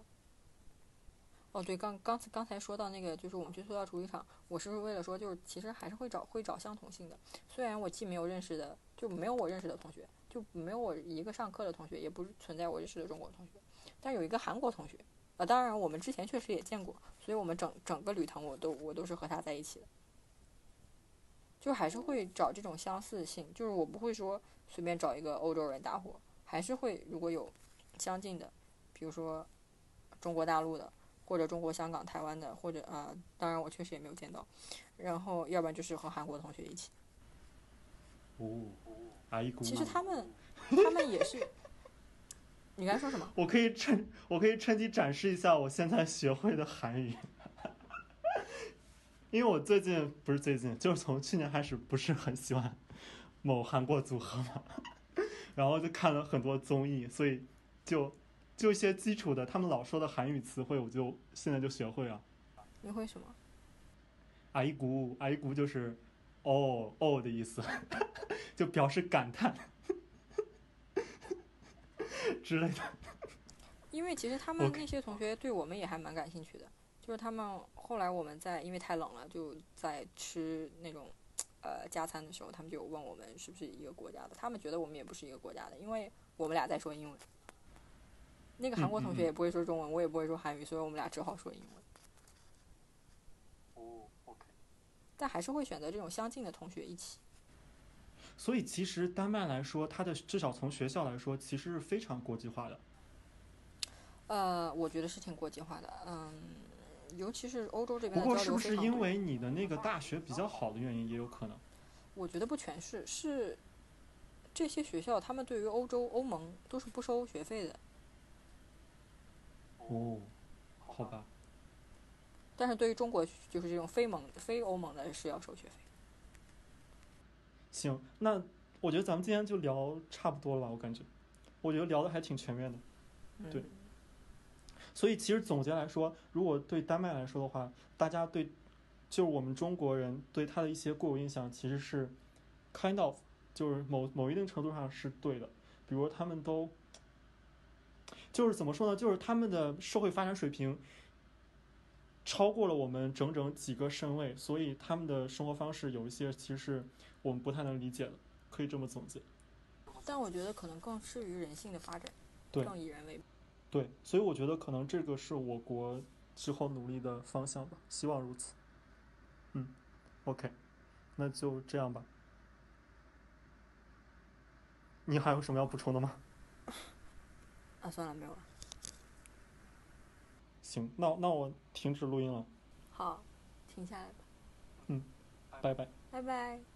哦，对，刚刚才刚才说到那个，就是我们去塑料处理厂，我是为了说，就是其实还是会找会找相同性的。虽然我既没有认识的，就没有我认识的同学，就没有我一个上课的同学，也不是存在我认识的中国同学，但有一个韩国同学。啊，当然我们之前确实也见过，所以我们整整个旅程我都我都是和他在一起的。就还是会找这种相似性，就是我不会说随便找一个欧洲人搭伙，还是会如果有相近的，比如说中国大陆的，或者中国香港、台湾的，或者啊、呃当然我确实也没有见到，然后要不然就是和韩国同学一起。哦，阿姨姑其实他们 他们也是，你刚才说什么？我可以趁我可以趁机展示一下我现在学会的韩语，因为我最近不是最近，就是从去年开始不是很喜欢某韩国组合嘛，然后就看了很多综艺，所以就就一些基础的他们老说的韩语词汇，我就现在就学会了。你会什么？阿姨姑，阿姨姑就是哦哦的意思，就表示感叹 之类的。因为其实他们那些同学对我们也还蛮感兴趣的，就是他们后来我们在因为太冷了，就在吃那种呃加餐的时候，他们就问我们是不是一个国家的，他们觉得我们也不是一个国家的，因为我们俩在说英文。那个韩国同学也不会说中文，我也不会说韩语，所以我们俩只好说英文。哦，OK，但还是会选择这种相近的同学一起。所以其实丹麦来说，它的至少从学校来说，其实是非常国际化的。呃，我觉得是挺国际化的，嗯，尤其是欧洲这边的交过是不是因为你的那个大学比较好的原因，也有可能。我觉得不全是，是这些学校他们对于欧洲欧盟都是不收学费的，哦，好吧，但是对于中国就是这种非盟非欧盟的是要收学费。行，那我觉得咱们今天就聊差不多了吧，我感觉，我觉得聊的还挺全面的。嗯、对所以其实总结来说，如果对丹麦来说的话，大家对就是我们中国人对他的一些固有印象，其实是 kind of 就是某某一定程度上是对的。比如他们都就是怎么说呢？就是他们的社会发展水平超过了我们整整几个身位，所以他们的生活方式有一些其实是我们不太能理解的，可以这么总结。但我觉得可能更适于人性的发展，对更以人为本。对，所以我觉得可能这个是我国之后努力的方向吧，希望如此。嗯，OK，那就这样吧。你还有什么要补充的吗？啊，算了，没有了。行，那那我停止录音了，好，停下来吧，嗯拜拜。拜拜。